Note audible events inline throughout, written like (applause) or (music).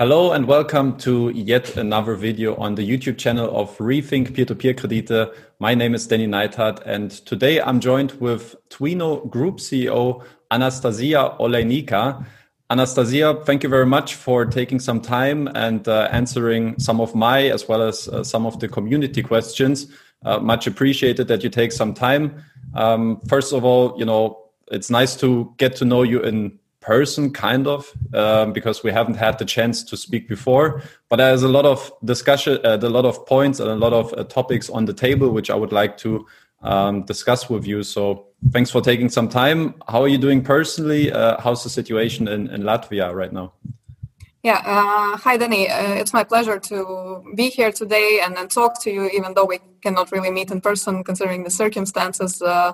Hello and welcome to yet another video on the YouTube channel of Rethink Peer-to-Peer Kredite. My name is Danny Neithardt and today I'm joined with Twino Group CEO Anastasija Oleinika. Anastasija, thank you very much for taking some time and uh, answering some of my as well as uh, some of the community questions. Uh, much appreciated that you take some time. Um, first of all, you know, it's nice to get to know you in person, kind of, um, because we haven't had the chance to speak before. But there's a lot of discussion, uh, a lot of points, and a lot of uh, topics on the table which I would like to um, discuss with you. So thanks for taking some time. How are you doing personally? Uh, how's the situation in, in Latvia right now? Yeah, uh, hi Danny. Uh, it's my pleasure to be here today and, and talk to you, even though we cannot really meet in person considering the circumstances uh,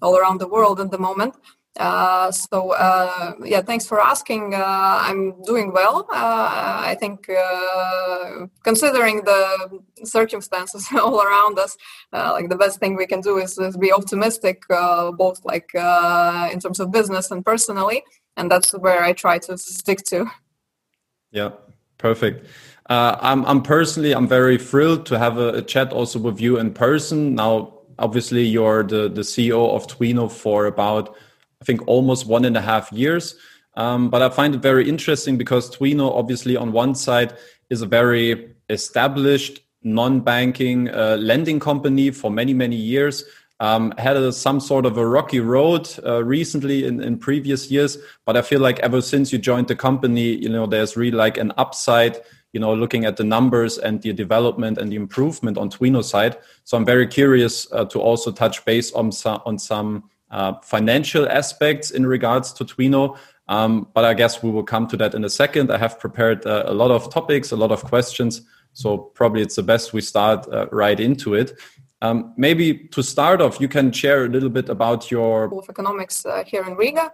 all around the world at the moment. Uh, so uh, yeah, thanks for asking. Uh, I'm doing well. Uh, I think uh, considering the circumstances (laughs) all around us, uh, like the best thing we can do is, is be optimistic, both like in terms of business and personally, and that's where I try to stick to. Yeah, perfect. I'm I'm personally I'm very thrilled to have a, a chat also with you in person. Now, obviously, you're the the CEO of Twino for about I think almost one and a half years. Um, but I find it very interesting because Twino, obviously, on one side, is a very established non-banking uh, lending company for many many years. Um, had a, some sort of a rocky road uh, recently in, in previous years, but I feel like ever since you joined the company, you know, there's really like an upside. You know, looking at the numbers and the development and the improvement on Twino side. So I'm very curious uh, to also touch base on some on some uh, financial aspects in regards to Twino. Um, but I guess we will come to that in a second. I have prepared uh, a lot of topics, a lot of questions. So probably it's the best we start uh, right into it. Um, maybe to start off, you can share a little bit about your of economics uh, here in Riga.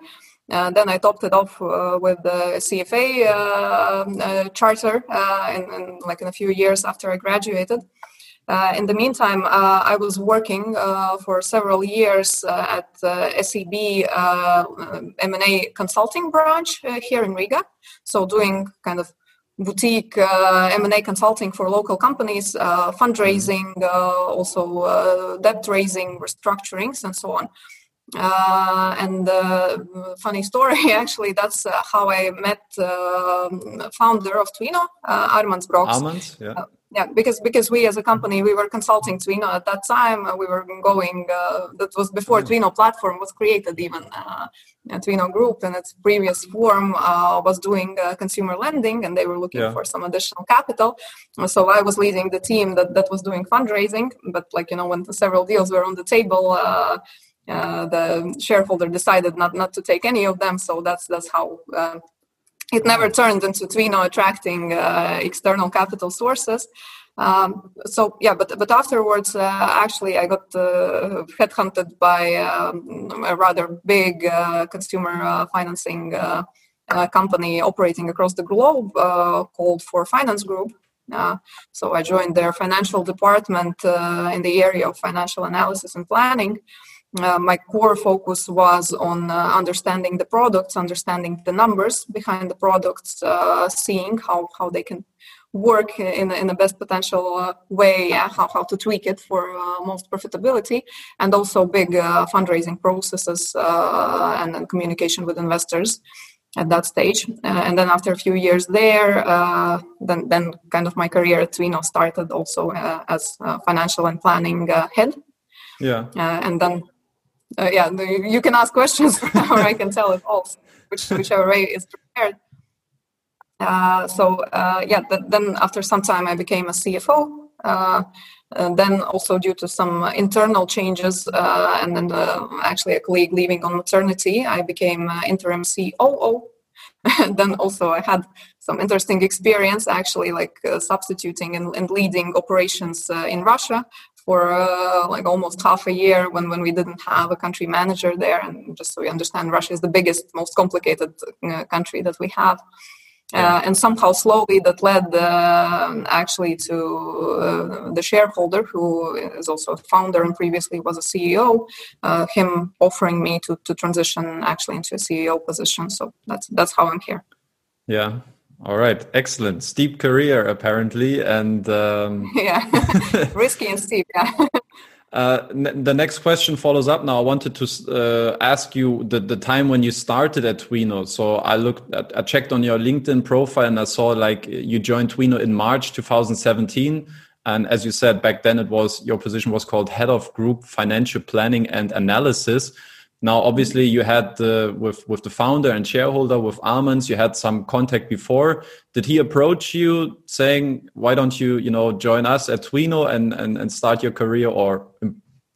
Uh, then I topped it off uh, with the CFA charter in, in, like in a few years after I graduated. Uh, in the meantime, uh, I was working uh, for several years uh, at the SEB uh, M&A consulting branch uh, here in Riga. So doing kind of boutique M&A consulting for local companies, fundraising, also debt raising, restructurings, and so on. and funny story, (laughs) actually, that's how I met founder of Twino, Armands Broks. Armands, yeah yeah because because we as a company we were consulting twino at that time uh, we were going uh, that was before mm. twino platform was created even uh, twino group in its previous form uh, was doing uh, consumer lending and they were looking yeah. for some additional capital so i was leading the team that, that was doing fundraising but like you know when several deals were on the table uh, the shareholder decided not, not to take any of them so that's that's how it never turned into Twino attracting uh, external capital sources. Um, so yeah, but but afterwards, uh, actually, I got uh, headhunted by um, a rather big uh, consumer uh, financing uh, company operating across the globe called 4finance Group. so I joined their financial department in the area of financial analysis and planning uh, my core focus was on uh, understanding the products, understanding the numbers behind the products, uh, seeing how, how they can work in, in the best potential uh, way, how, how to tweak it for uh, most profitability, and also big uh, fundraising processes and, and, communication with investors at that stage. and then after a few years there, then, then kind of my career at Twino started also as financial and planning head. Yeah. and then uh, yeah, you can ask questions (laughs) or I can tell it all, which, whichever way is prepared. Uh, so uh, yeah, th- then after some time I became a CFO. Uh, then also due to some internal changes, uh, and then uh, actually a colleague leaving on maternity, I became interim COO. (laughs) then also I had some interesting experience actually like substituting and, and, leading operations in Russia for uh, like almost half a year when, when we didn't have a country manager there. And just so we understand, Russia is the biggest, most complicated uh, country that we have. Uh, and somehow slowly that led uh, actually to uh, the shareholder who is also a founder and previously was a ceo uh, him offering me to, to transition actually into a ceo position so that's that's how i'm here yeah All right, excellent. Steep career apparently, and um... (laughs) yeah, (laughs) risky and steep. Yeah. (laughs) Uh, the next question follows up. Now, I wanted to uh, ask you the, the time when you started at Twino. So I looked, at, I checked on your LinkedIn profile, and I saw like you joined Twino in March 2017. And as you said back then, it was your position was called head of group financial planning and analysis. Now, obviously, you had the with with the founder and shareholder with Armands, You had some contact before. Did he approach you saying, "Why don't you, you know, join us at Twino and and, and start your career, or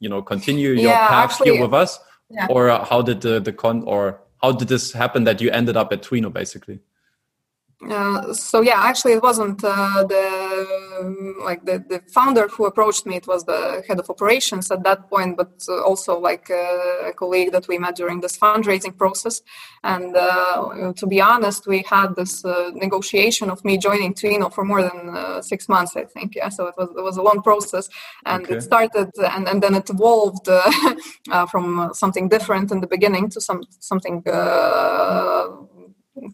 you know, continue your yeah, path actually, here with us?" Yeah. Or how did the the con or how did this happen that you ended up at Twino, basically? Uh, so yeah, actually, it wasn't uh, the like the, the founder who approached me. It was the head of operations at that point, but also like uh, a colleague that we met during this fundraising process. And uh, to be honest, we had this uh, negotiation of me joining Twino for more than six months, I think. Yeah, so it was it was a long process, and okay. it started and, and then it evolved (laughs) from something different in the beginning to some something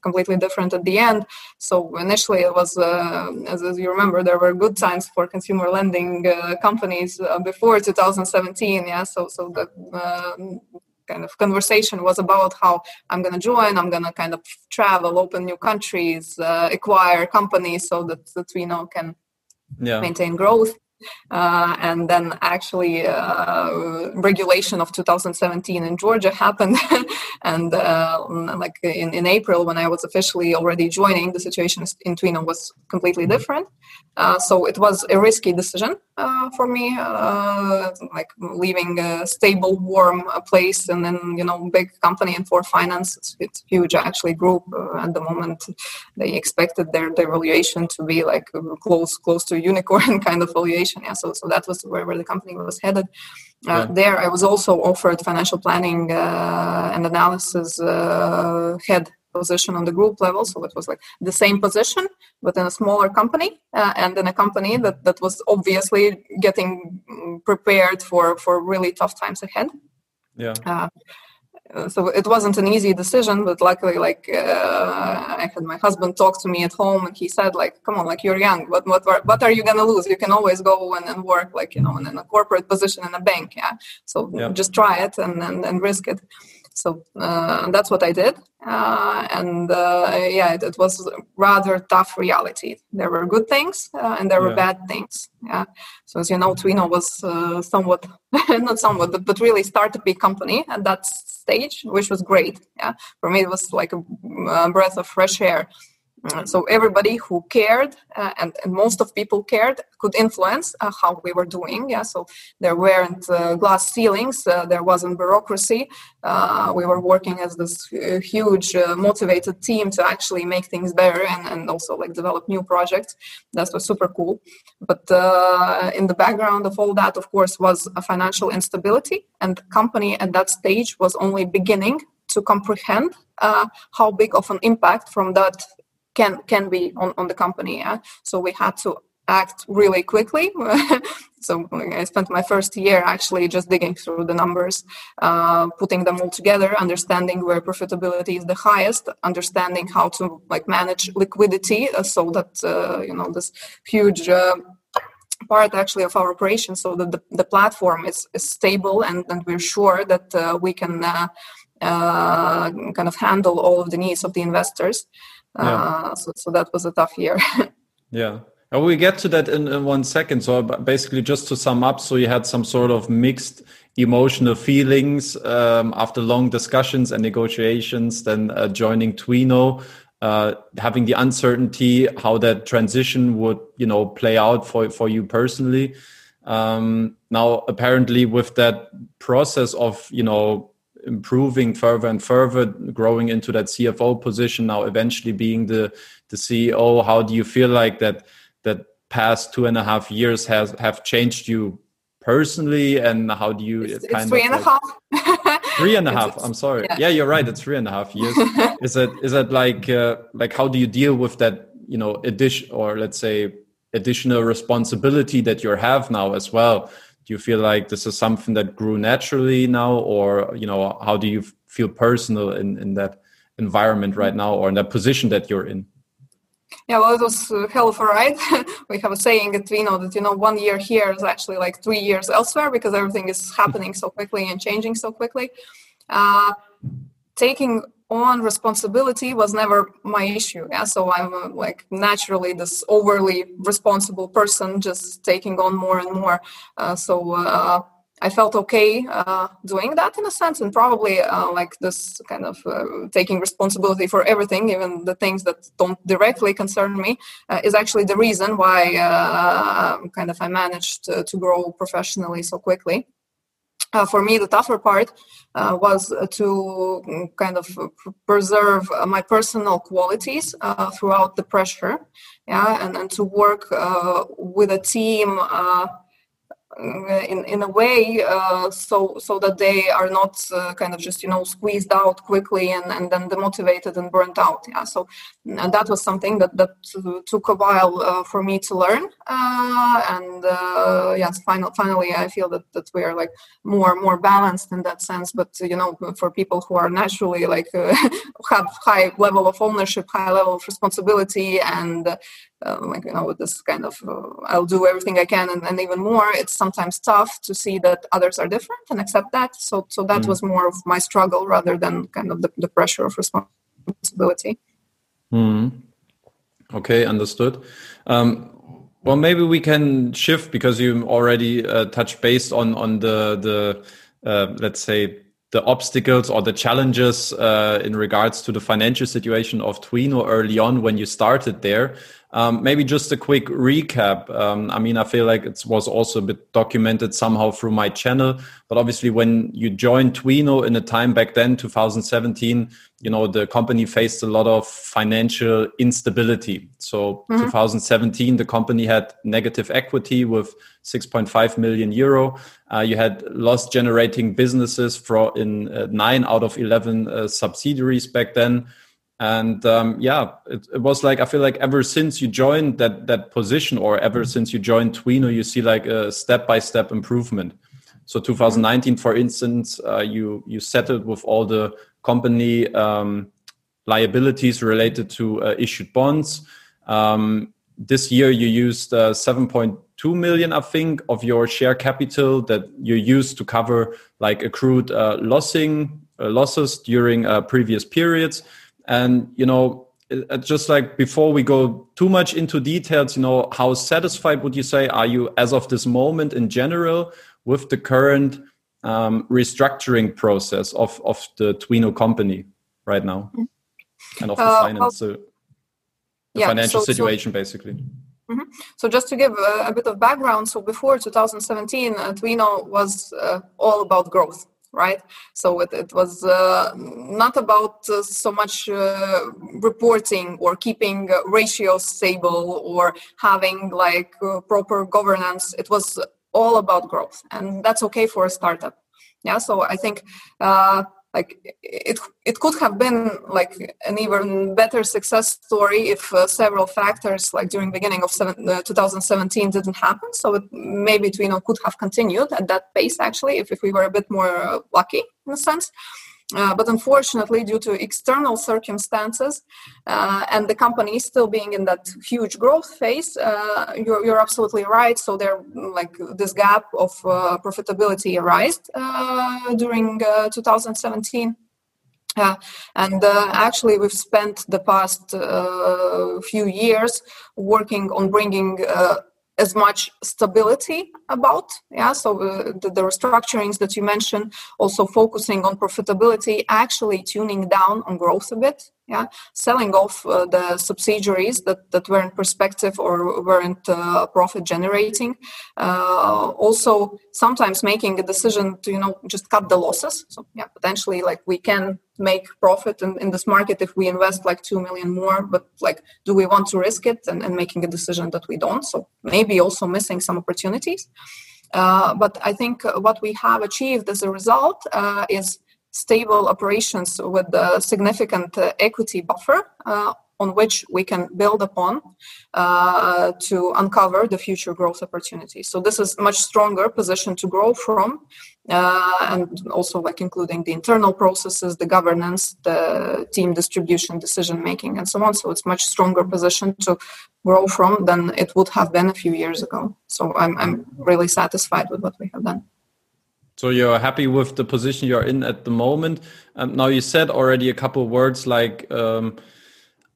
completely different at the end. So initially, it was, uh, as, as, you remember, there were good times for consumer lending uh, companies uh, before 2017. Yeah, so so the um, kind of conversation was about how I'm going to join, I'm going to kind of travel, open new countries, uh, acquire companies so that, that we know can yeah. maintain growth. Uh, and then actually uh, regulation of 2017 in Georgia happened. (laughs) And uh, like in, in April when I was officially already joining the situation in Twino was completely different. Uh, so it was a risky decision uh, for me uh, like leaving a stable warm place and then you know big company and 4finance it's, it's huge actually group at the moment they expected their, their valuation to be like close close to unicorn (laughs) kind of valuation yeah so so that was where, where the company was headed. Uh, yeah. there i was also offered financial planning uh, and analysis uh, head position on the group level so it was like the same position but in a smaller company uh, and in a company that, that was obviously getting prepared for for really tough times ahead. Yeah. Uh, so it wasn't an easy decision but luckily like uh, i had my husband talk to me at home and he said like come on like you're young. What what what are you gonna lose? You can always go and, and work like you know in, in a corporate position in a bank yeah? So yeah. just try it and, and and risk it so uh, that's what I did, uh, and uh, yeah, it, it, was rather tough reality. There were good things uh, and there were bad things. Yeah. So as you know, Twino was uh, somewhat, (laughs) not somewhat, but but really started big company at that stage, which was great. Yeah. For me, it was like a, breath of fresh air so everybody who cared uh, and, and, most of people cared could influence uh, how we were doing yeah. So there weren't uh, glass ceilings uh, there wasn't bureaucracy. Uh, we were working as this huge motivated team to actually make things better and, and also like develop new projects. That was super cool. But in the background of all that of course was a financial instability and the company at that stage was only beginning to comprehend uh, how big of an impact from that can can be on, on the company yeah? so we had to act really quickly (laughs) so i spent my first year actually just digging through the numbers uh, putting them all together understanding where profitability is the highest understanding how to like manage liquidity uh, so that uh, you know this huge uh, part actually of our operation so that the, the platform is, is stable and, and we're sure that uh, we can uh, kind of handle all of the needs of the investors yeah. Uh, so, so that was a tough year. (laughs) yeah. we get to that in, in, one second. So basically, just to sum up, so you had some sort of mixed emotional feelings um, after long discussions and negotiations, then uh, joining Twino, uh, having the uncertainty how that transition would, you know, play out for for you personally. Um, now, apparently, with that process of, you know, improving further and further, growing into that CFO position, now eventually being the the CEO. How do you feel like that that past two and a half years has have changed you personally, and how do you it's, kind it's three of and like, a half. (laughs) three and a half. I'm sorry. Yeah. yeah. you're right. It's three and a half years. (laughs) is it is it like uh, like how do you deal with that? You know, addition or let's say additional responsibility that you have now as well do you feel like this is something that grew naturally now or you know how do you feel personal in in that environment right now or in that position that you're in Yeah, well, it was a hell of a ride. (laughs) we have a saying at Twino that, you know, one year here is actually like three years elsewhere because everything is happening so quickly and changing so quickly. Uh, taking on responsibility was never my issue. Yeah, so I'm uh, like naturally this overly responsible person, just taking on more and more. Uh, so uh, I felt okay uh, doing that in a sense, and probably uh, like this kind of uh, taking responsibility for everything, even the things that don't directly concern me, is actually the reason why kind of I managed to, to grow professionally so quickly. Uh, for me, the tougher part uh, was uh, to mm, kind of uh, preserve my personal qualities throughout the pressure, yeah, and, and to work with a team in in a way uh, so so that they are not uh, kind of just you know squeezed out quickly and and then demotivated and burnt out. Yeah so and that was something that that took a while uh, for me to learn. Uh, and uh, yes final, finally i feel that that we are like more more balanced in that sense. But you know for people who are naturally like uh, (laughs) have high level of ownership high level of responsibility and um, like you know with this kind of uh, i'll do everything i can and, and, even more it's sometimes tough to see that others are different and accept that so so that mm. was more of my struggle rather than kind of the, the pressure of responsibility mm. okay understood um, well maybe we can shift because you already uh, touched base on on the the uh, let's say the obstacles or the challenges uh, in regards to the financial situation of Twino early on when you started there. Um, maybe just a quick recap. Um, I mean, I feel like it was also a bit documented somehow through my channel, but obviously, when you joined Twino in a time back then, 2017, you know, the company faced a lot of financial instability. So, mm-hmm. 2017, the company had negative equity with 6.5 million euro. Uh, you had loss generating businesses for in uh, nine out of 11 uh, subsidiaries back then and um, yeah it, it, was like i feel like ever since you joined that that position or ever since you joined twino you see like a step by step improvement. So 2019 for instance uh, you you settled with all the company um, liabilities related to uh, issued bonds. Um, this year you used uh, 7.2 million i think of your share capital that you used to cover like accrued uh, lossing uh, losses during uh, previous periods and you know, just like before we go too much into details, you know, how satisfied would you say are you as of this moment in general with the current um, restructuring process of of the Twino company right now, and of the uh, finance, uh, the yeah, financial so, situation, so, basically. Mm -hmm. So just to give a, a, bit of background, so before 2017, uh, Twino was uh, all about growth right? So it, it was uh, not about uh, so much uh, reporting or keeping ratios stable or having like uh, proper governance. It was all about growth, and that's okay for a startup. Yeah, so I think uh, like it it could have been like an even better success story if uh, several factors like during the beginning of seven, uh, 2017 didn't happen. So it, maybe Twino could have continued at that pace actually if, if we were a bit more uh, lucky in a sense uh, but unfortunately, due to external circumstances uh, and the company still being in that huge growth phase, uh, you're, you're, absolutely right. So there, like this gap of uh, profitability arose uh, during 2017. Uh, and uh, actually, we've spent the past uh, few years working on bringing as much stability about yeah? So uh, the, the, restructurings that you mentioned also focusing on profitability actually tuning down on growth a bit yeah selling off uh, the subsidiaries that, that weren't perspective or weren't uh, profit generating uh, also sometimes making a decision to you know just cut the losses. So yeah potentially like we can make profit in, in this market if we invest like 2 million more but like do we want to risk it and, and making a decision that we don't? So maybe also missing some opportunities. Uh, but i think what we have achieved as a result uh, is stable operations with a significant uh, equity buffer uh, on which we can build upon uh, to uncover the future growth opportunities. So this is much stronger position to grow from uh, and also like including the internal processes, the governance, the team distribution, decision making, and so on. So it's much stronger position to grow from than it would have been a few years ago. So I'm I'm really satisfied with what we have done. So you're happy with the position you're in at the moment. Um, now you said already a couple words like. Um,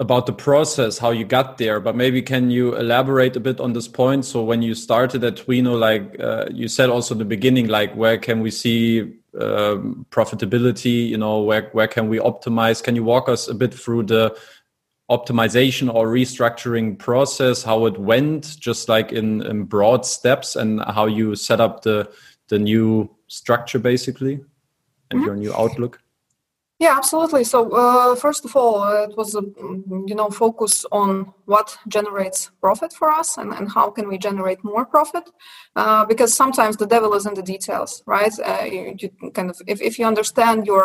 about the process, how you got there, but maybe can you elaborate a bit on this point? So when you started at Twino, like uh, you said also in the beginning, like where can we see um, profitability? You know, where where can we optimize? Can you walk us a bit through the optimization or restructuring process, how it went, just like in, in broad steps, and how you set up the the new structure basically and mm -hmm. your new outlook? Yeah, absolutely. So uh, first of all, uh, it was a you know focus on what generates profit for us and, and how can we generate more profit, uh, because sometimes the devil is in the details, right? Uh, you, you, kind of if, if you understand your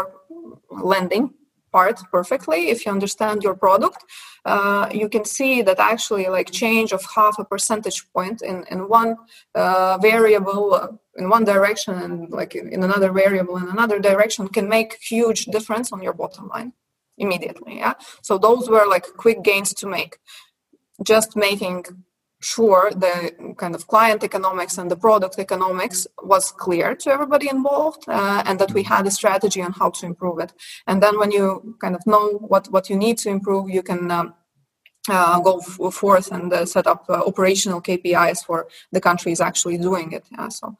lending part perfectly if you understand your product uh, you can see that actually like change of half a percentage point in, in one uh, variable uh, in one direction and like in another variable in another direction can make huge difference on your bottom line immediately yeah? So those were like quick gains to make. Just making sure the kind of client economics and the product economics was clear to everybody involved uh, and that we had a strategy on how to improve it and then when you kind of know what what you need to improve you can um, uh, go f- forth and uh, set up uh, operational KPIs for the countries actually doing it. Yeah, so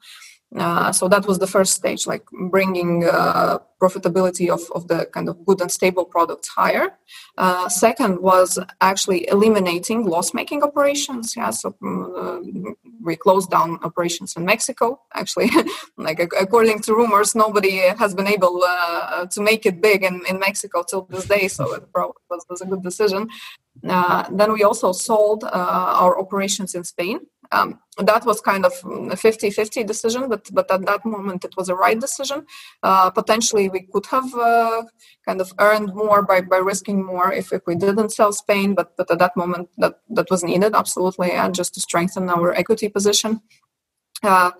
uh, so that was the first stage, like bringing uh, profitability of, of the kind of good and stable products higher. Uh, second was actually eliminating loss-making operations. Yeah, so uh, we closed down operations in Mexico. Actually, (laughs) like according to rumors, nobody has been able uh, to make it big in, in Mexico till this day. So it was, was a good decision. Then we also sold our operations in Spain um, that was kind of a 50-50 decision but but at that moment it was a right decision. Uh, potentially we could have uh, kind of earned more by, by risking more if, if we didn't sell spain but but at that moment that that was needed absolutely and just to strengthen our equity position. Uh,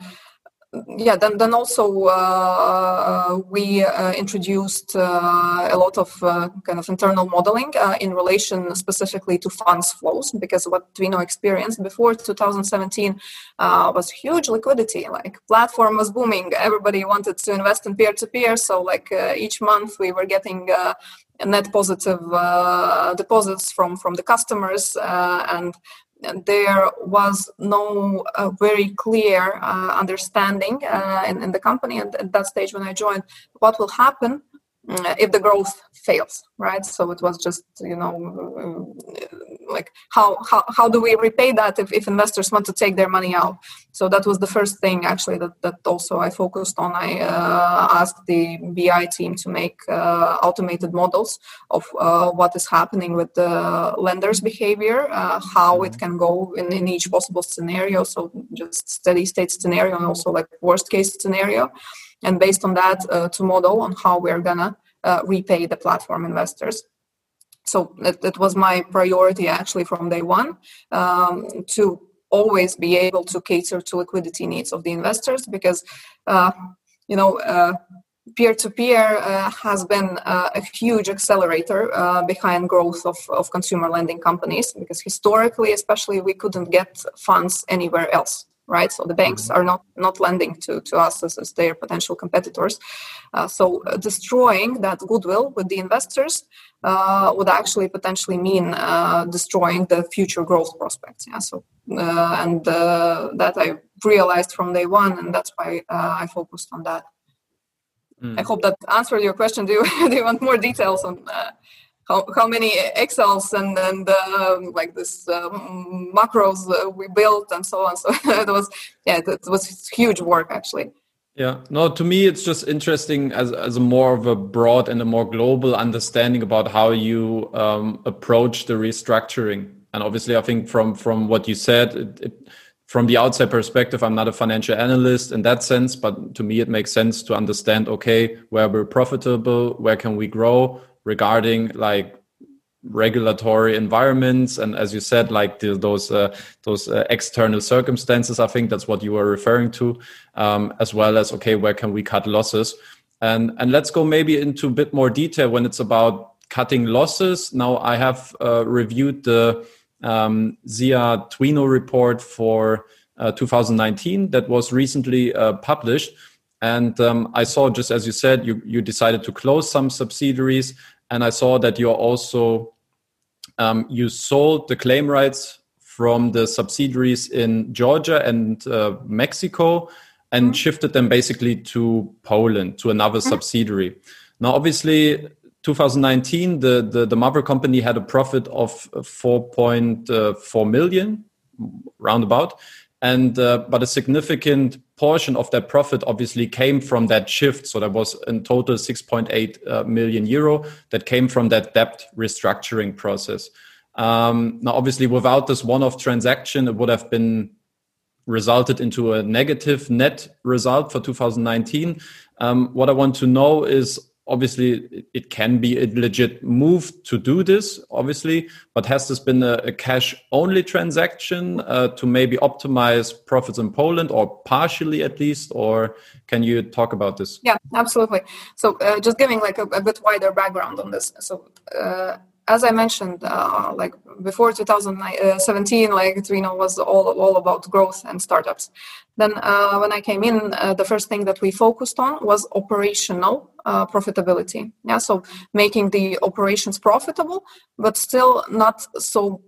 yeah then then also uh, we uh, introduced uh, a lot of uh, kind of internal modeling uh, in relation specifically to funds flows because what Twino experienced before 2017 uh, was huge liquidity like platform was booming everybody wanted to invest in peer to peer so like each month we were getting net positive deposits from from the customers and there was no uh, very clear uh, understanding uh, in, in, the company. And at that stage when I joined what will happen if the growth fails right? So it was just you know like how how, how do we repay that if, if investors want to take their money out? So that was the first thing actually that, that also i focused on. I uh, asked the bi team to make uh, automated models of uh, what is happening with the lenders behavior uh, how it can go in, in each possible scenario. So just steady state scenario and also like worst case scenario and based on that uh, to model on how we're gonna uh, repay the platform investors. So it, was my priority actually from day one um, to always be able to cater to liquidity needs of the investors because uh, you know uh, peer-to-peer uh, has been uh, a huge accelerator uh, behind growth of, of consumer lending companies because historically especially we couldn't get funds anywhere else right? So the banks mm-hmm. are not not lending to to us as, as their potential competitors. Uh, so uh, destroying that goodwill with the investors uh, would actually potentially mean uh, destroying the future growth prospects. Yeah. So uh, and uh, that I realized from day one, and that's why I focused on that. Mm. I hope that answered your question. Do you (laughs) do you want more details on? How, how many excels and and um, like this um, macros uh, we built and so on. (laughs) So it was yeah it, was huge work actually. Yeah. No to me it's just interesting as as a more of a broad and a more global understanding about how you um, approach the restructuring. And obviously i think from from what you said it, it, from the outside perspective i'm not a financial analyst in that sense but to me it makes sense to understand okay where we're profitable where can we grow regarding like regulatory environments. And as you said like the, those uh, those uh, external circumstances i think that's what you were referring to um, as well as okay where can we cut losses? And and let's go maybe into a bit more detail when it's about cutting losses. Now i have uh, reviewed the um, SIA Twino report for uh, 2019 that was recently uh, published. And um, i saw just as you said you, you decided to close some subsidiaries and i saw that you're also um, you sold the claim rights from the subsidiaries in Georgia and uh, Mexico and mm-hmm. shifted them basically to Poland, to another mm-hmm. subsidiary. Now, obviously, 2019, the, the, the, mother company had a profit of 4.4 million, roundabout. And, uh, but a significant portion of that profit obviously came from that shift. So there was in total 6.8 uh, million euro that came from that debt restructuring process. Um, now, obviously, without this one-off transaction, it would have been resulted into a negative net result for 2019. Um, what I want to know is obviously it can be a legit move to do this obviously but has this been a, a cash only transaction uh, to maybe optimize profits in poland or partially at least or can you talk about this? Yeah absolutely. So uh, just giving like a, a, bit wider background on this. So uh, as I mentioned, uh, like before 2017, like Twino was all all about growth and startups. Then uh, when I came in, uh, the first thing that we focused on was operational uh, profitability. Yeah, so making the operations profitable, but still not so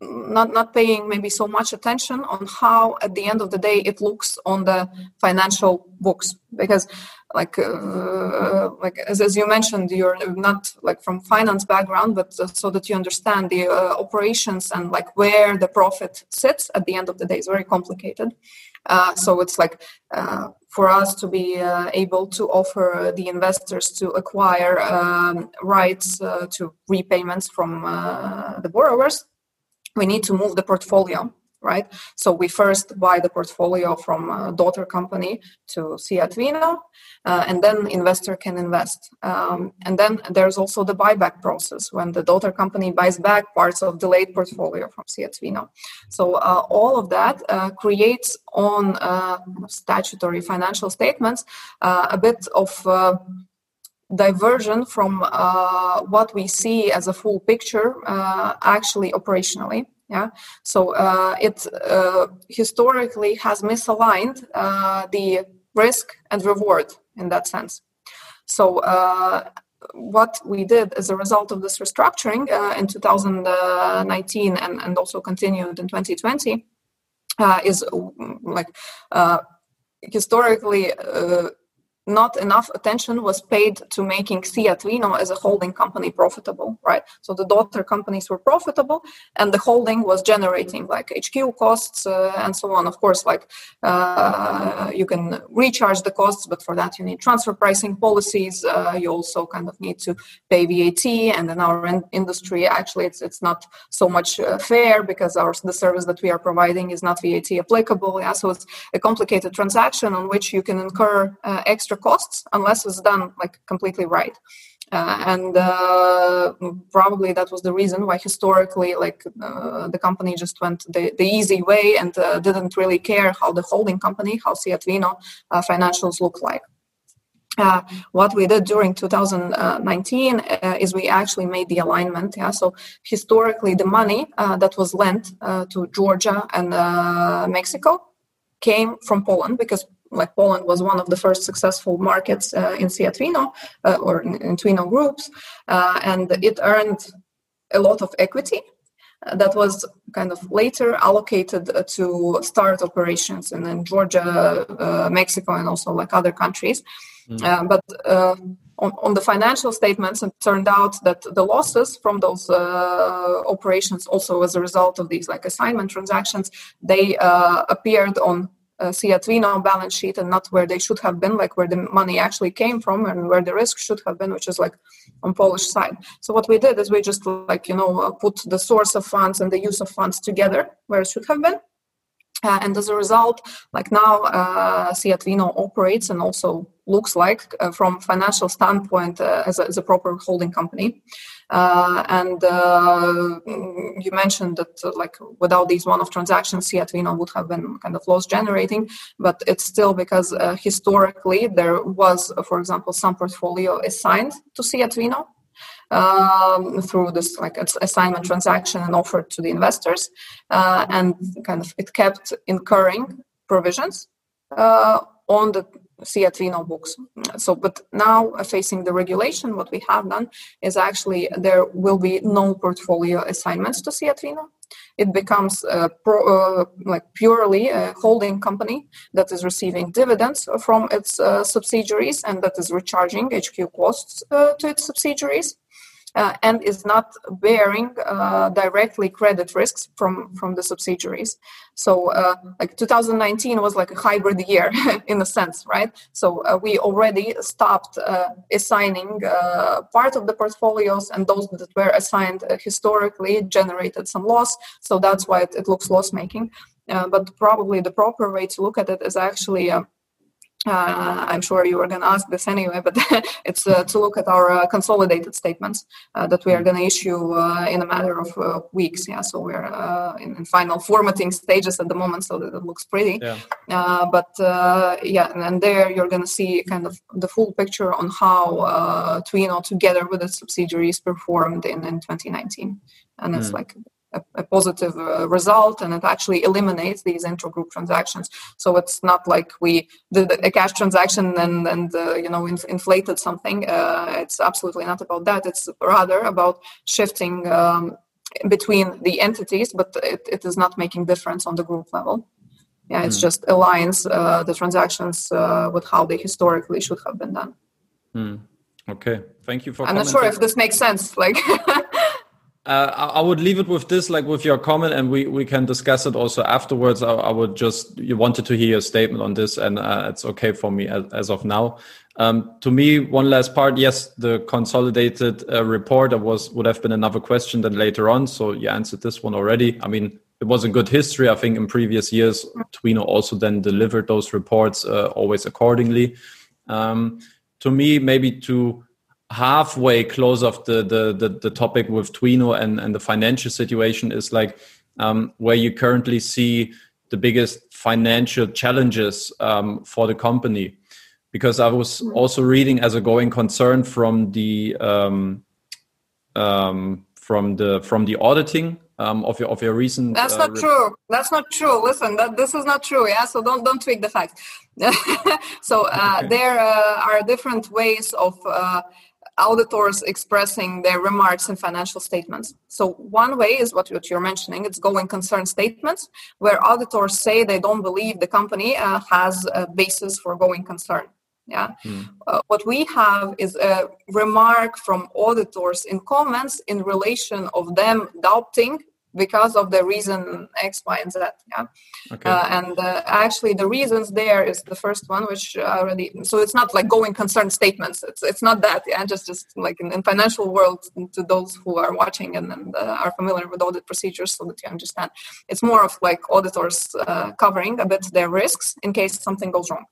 not not paying maybe so much attention on how at the end of the day it looks on the financial books because like uh, like as, as you mentioned you're not like from finance background but so that you understand the uh, operations and like where the profit sits at the end of the day is very complicated. Uh, so it's like uh, for us to be uh, able to offer the investors to acquire um, rights to repayments from the borrowers we need to move the portfolio right? So we first buy the portfolio from a daughter company to SIA Twino, uh, and then investor can invest. Um, and then there's also the buyback process when the daughter company buys back parts of delayed portfolio from SIA Twino. So uh, all of that uh, creates on uh, statutory financial statements uh, a bit of uh, diversion from what we see as a full picture actually operationally yeah? So uh, it uh, historically has misaligned uh, the risk and reward in that sense. So uh, what we did as a result of this restructuring uh, in 2019 and, and also continued in 2020 uh, is like historically not enough attention was paid to making SIA Twino as a holding company profitable, right? So the daughter companies were profitable, and the holding was generating like HQ costs uh, and so on. Of course, like uh, you can recharge the costs, but for that you need transfer pricing policies. Uh, you also kind of need to pay VAT, and in our in- industry, actually, it's it's not so much uh, fair because our the service that we are providing is not VAT applicable. Yeah, so it's a complicated transaction on which you can incur uh, extra costs unless it's done like completely right. Uh, and uh, probably that was the reason why historically like uh, the company just went the, the easy way and uh, didn't really care how the holding company how SIA Twino uh, financials look like uh, what we did during 2019 is we actually made the alignment yeah so historically the money that was lent to georgia and mexico came from poland because like Poland was one of the first successful markets uh, in SIA Twino uh, or in, in, Twino groups, uh, and it earned a lot of equity uh, that was kind of later allocated uh, to start operations in, then Georgia, uh, Mexico, and also like other countries. Mm. but on, on, the financial statements, it turned out that the losses from those operations, also as a result of these like assignment transactions, they appeared on uh, SIA Twino balance sheet and not where they should have been, like where the money actually came from and where the risk should have been, which is like on Polish side. So what we did is we just like you know uh, put the source of funds and the use of funds together where it should have been, Uh, and as a result, like now, uh, Twino operates and also looks like, uh, from financial standpoint, uh, as a, as, a, proper holding company. Uh, and uh, you mentioned that, uh, like, without these one-off transactions, Twino would have been kind of loss generating. But it's still because historically there was, for example, some portfolio assigned to Twino um, through this like assignment transaction and offered to the investors, uh, and kind of it kept incurring provisions uh, on the SIA books. So, but now uh, facing the regulation, what we have done is actually there will be no portfolio assignments to SIA. It becomes pro, uh, like purely a holding company that is receiving dividends from its uh, subsidiaries and that is recharging HQ costs uh, to its subsidiaries uh, and is not bearing uh, directly credit risks from from the subsidiaries. So uh, like 2019 was like a hybrid year (laughs) in a sense right? So uh, we already stopped uh, assigning uh, part of the portfolios and those that were assigned historically generated some loss. So that's why it, it looks loss making but probably the proper way to look at it is actually uh, I'm sure you were going to ask this anyway, but (laughs) it's uh, to look at our uh, consolidated statements uh, that we are going to issue uh, in a matter of uh, weeks. Yeah, so we're in, in, final formatting stages at the moment, so that it looks pretty. Yeah. but yeah, and, and there you're going to see kind of the full picture on how Twino, together with its subsidiaries, performed in, in 2019, and it's mm. like a, a positive uh, result and it actually eliminates these intra-group transactions. So it's not like we did a cash transaction and and uh, you know inf- inflated something. Uh, it's absolutely not about that. It's rather about shifting um, between the entities but it, it is not making difference on the group level. Yeah it's mm. just aligns uh, the transactions uh, with how they historically should have been done. Mm. okay. Thank you for i'm not sure if this makes sense like (laughs) Uh, I would leave it with this, like with your comment, and we, we can discuss it also afterwards. I, I would just you wanted to hear a statement on this, and uh, it's okay for me as, as of now. Um, to me, one last part. Yes, the consolidated uh, report. Was would have been another question then later on. So you answered this one already. I mean, it was a good history. I think in previous years, Twino also then delivered those reports uh, always accordingly. Um, to me, maybe to halfway close of the, the the, the topic with Twino and and the financial situation is like um, where you currently see the biggest financial challenges um, for the company because I was also reading as a going concern from the um, um, from the from the auditing um, of your of your recent. That's uh, not true. That's not true. Listen, that this is not true. Yeah, so don't don't tweak the facts. (laughs) so uh, okay. there uh, are different ways of uh, auditors expressing their remarks in financial statements. So one way is what, what you're mentioning, it's going concern statements, where auditors say they don't believe the company uh, has a basis for going concern. Yeah. Hmm. Uh, what we have is a remark from auditors in comments in relation of them doubting because of the reason X, Y, and Z. Yeah. Okay. Uh, and uh, actually, the reasons there is the first one, which already. So it's not like going concern statements. It's it's not that. Yeah. Just just like in, in financial world, to those who are watching and, and uh, are familiar with audit procedures, so that you understand, it's more of like auditors uh, covering a bit their risks in case something goes wrong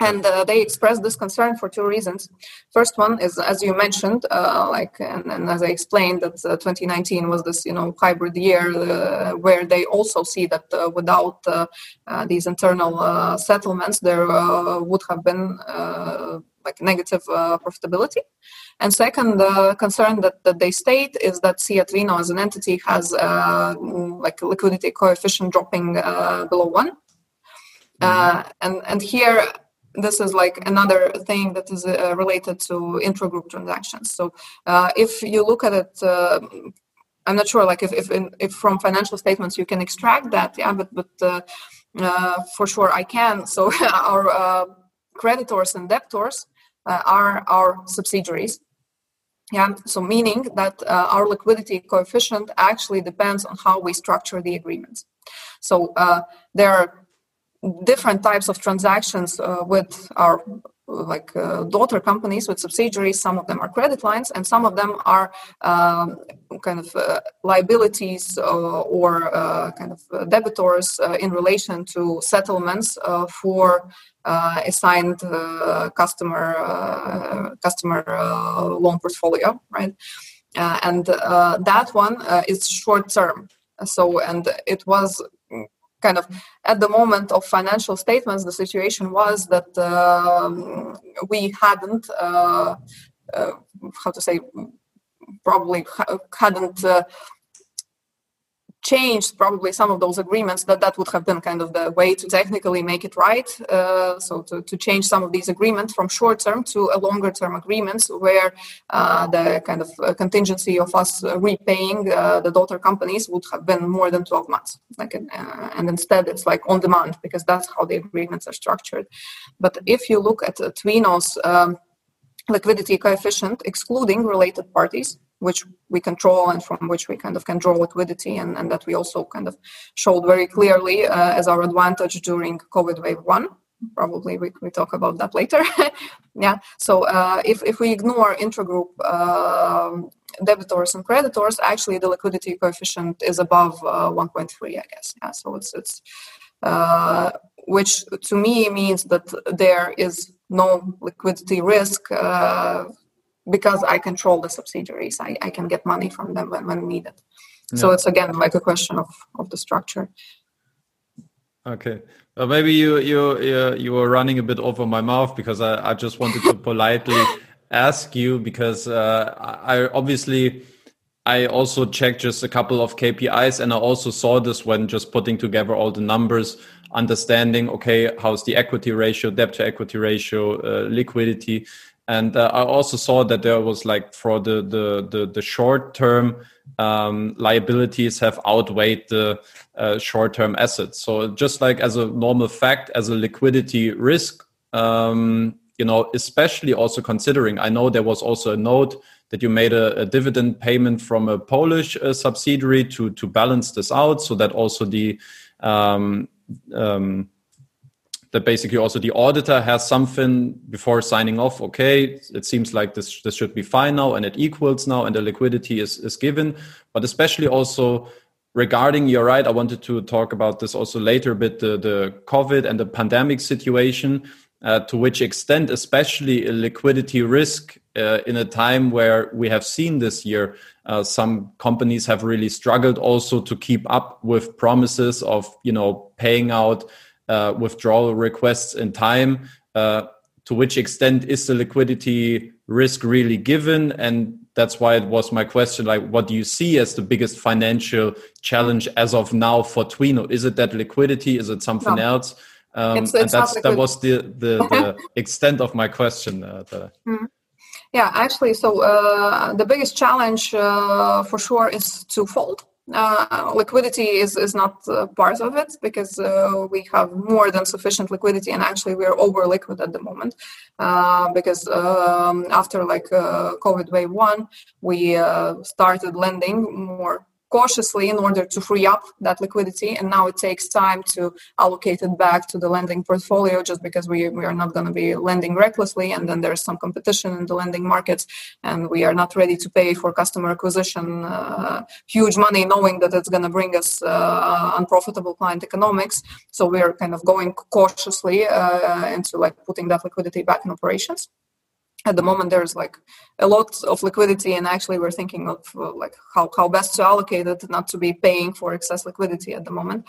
and uh, they expressed this concern for two reasons. First one is as you mentioned uh, like and, and, as i explained that uh, 2019 was this you know hybrid year uh, where they also see that uh, without uh, these internal settlements there would have been like negative profitability. And second concern that, that they state is that SIA Twino as an entity has like liquidity coefficient dropping below one. Mm-hmm. and and here this is like another thing that is uh, related to intra-group transactions. So uh, if you look at it, uh, I'm not sure, like if if, in, if, from financial statements you can extract that, yeah, but but uh, uh, for sure I can. So (laughs) our uh, creditors and debtors are our subsidiaries. Yeah, so meaning that our liquidity coefficient actually depends on how we structure the agreements. So there are different types of transactions uh, with our like uh, daughter companies with subsidiaries. Some of them are credit lines, and some of them are um, kind of uh, liabilities uh, or uh, kind of debitors uh, in relation to settlements for assigned customer customer loan portfolio, right? and that one is short term. So, and it was kind of at the moment of financial statements, the situation was that um, we hadn't, uh, uh, how to say, probably hadn't uh, changed probably some of those agreements that that would have been kind of the way to technically make it right. Uh, so to, to change some of these agreements from short term to a longer term agreements where uh, the kind of uh, contingency of us repaying uh, the daughter companies would have been more than 12 months. Like uh, and instead it's like on demand because that's how the agreements are structured. But if you look at twino's um, liquidity coefficient excluding related parties which we control and from which we kind of can draw liquidity and, and that we also kind of showed very clearly uh, as our advantage during covid wave one. Probably we, we talk about that later. (laughs) Yeah. So uh, if, if we ignore intragroup uh, debitors and creditors actually the liquidity coefficient is above uh, 1.3 i guess. Yeah. So it's it's uh, which to me means that there is no liquidity risk uh, because I control the subsidiaries. I, I can get money from them when, when needed. Yeah. So it's again like a question of, of the structure. Okay. Well, maybe you you you you were running a bit over my mouth because I, I just wanted to (laughs) politely ask you because uh, I obviously I also checked just a couple of KPIs and I also saw this when just putting together all the numbers, understanding okay how's the equity ratio, debt to equity ratio, uh, liquidity, and uh, I also saw that there was like for the the the, the short term um, liabilities have outweighed the uh, short term assets. So just like as a normal fact, as a liquidity risk, um, you know, especially also considering, I know there was also a note that you made a, a dividend payment from a Polish uh, subsidiary to to balance this out, so that also the um, um, that basically also the auditor has something before signing off. Okay it seems like this this should be fine now and it equals now and the liquidity is is given. But especially also regarding you're right i wanted to talk about this also later a bit the, the covid and the pandemic situation uh, to which extent especially a liquidity risk uh, in a time where we have seen this year uh, some companies have really struggled also to keep up with promises of you know paying out uh, withdrawal requests in time. Uh, to which extent is the liquidity risk really given? And that's why it was my question like, what do you see as the biggest financial challenge as of now for Twino? Is it that liquidity? Is it something no. else? Um, it's, it's and that's, that was the, the, (laughs) the extent of my question. Uh, mm-hmm. Yeah, actually, so uh, the biggest challenge uh, for sure is twofold uh, liquidity is, is not uh, part of it because uh, we have more than sufficient liquidity and actually we are over liquid at the moment. Uh, because um, after like uh, covid wave one we started lending more cautiously in order to free up that liquidity. And now it takes time to allocate it back to the lending portfolio just because we, we are not going to be lending recklessly. And then there's some competition in the lending markets and we are not ready to pay for customer acquisition uh, huge money knowing that it's going to bring us uh, unprofitable client economics. So we're kind of going cautiously uh, into like putting that liquidity back in operations at the moment there's like a lot of liquidity and actually we're thinking of uh, like how, how best to allocate it not to be paying for excess liquidity at the moment.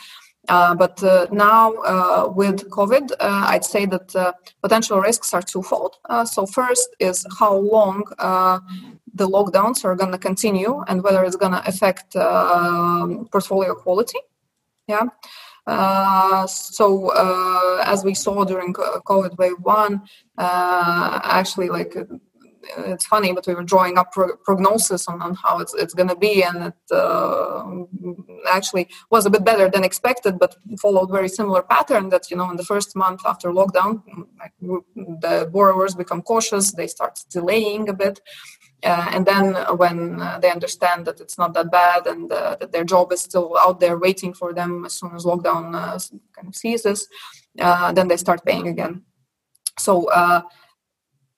Uh, but uh, now uh, with covid uh, i'd say that uh, potential risks are twofold. So first is how long the lockdowns are going to continue and whether it's going to affect portfolio quality. Yeah uh, so uh, as we saw during COVID wave one, uh, actually, like it's funny, but we were drawing up pro- prognosis on, on how it's, it's going to be, and it uh, actually was a bit better than expected, but followed very similar pattern. That you know, in the first month after lockdown, like, the borrowers become cautious, they start delaying a bit, uh, and then when uh, they understand that it's not that bad and uh, that their job is still out there waiting for them as soon as lockdown uh, kind of ceases, uh, then they start paying again. So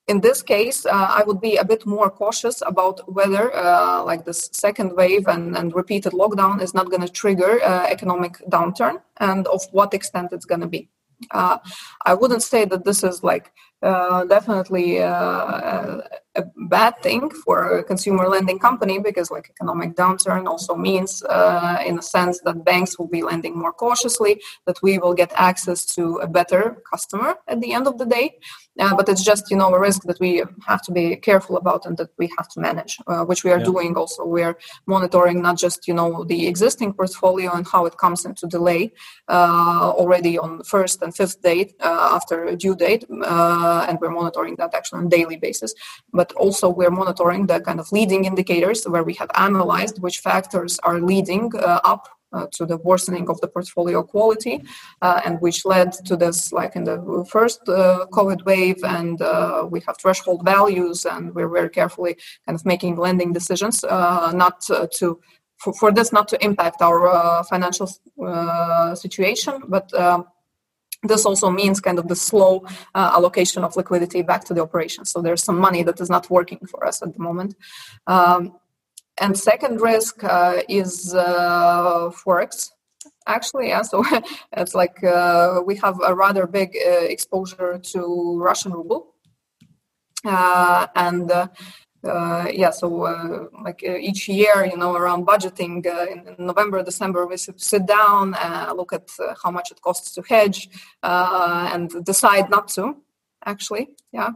in this case, uh, I would be a bit more cautious about whether, uh, like this second wave and, and repeated lockdown, is not going to trigger uh, economic downturn, and of what extent it's going to be. Uh, I wouldn't say that this is like uh, definitely uh, a bad thing for a consumer lending company because like economic downturn also means uh, in a sense that banks will be lending more cautiously that we will get access to a better customer at the end of the day uh, but it's just you know a risk that we have to be careful about and that we have to manage uh, which we are yeah. doing also we're monitoring not just you know the existing portfolio and how it comes into delay uh, already on first and fifth date after due date and we're monitoring that actually on daily basis but also we're monitoring the kind of leading indicators where we have analyzed which factors are leading uh, up uh, to the worsening of the portfolio quality, uh, and which led to this, like in the first uh, COVID wave. And uh, we have threshold values, and we're very carefully kind of making lending decisions, uh, not to for, for, this not to impact our financial situation, but this also means kind of the slow uh, allocation of liquidity back to the operation. So there's some money that is not working for us at the moment. Um, and second risk uh, is uh, forex. Actually, yeah. So (laughs) it's like uh, we have a rather big uh, exposure to Russian ruble, uh, and uh, yeah, so like each year, you know, around budgeting in November, December, we sit down, look at how much it costs to hedge, and decide not to. Actually, yeah,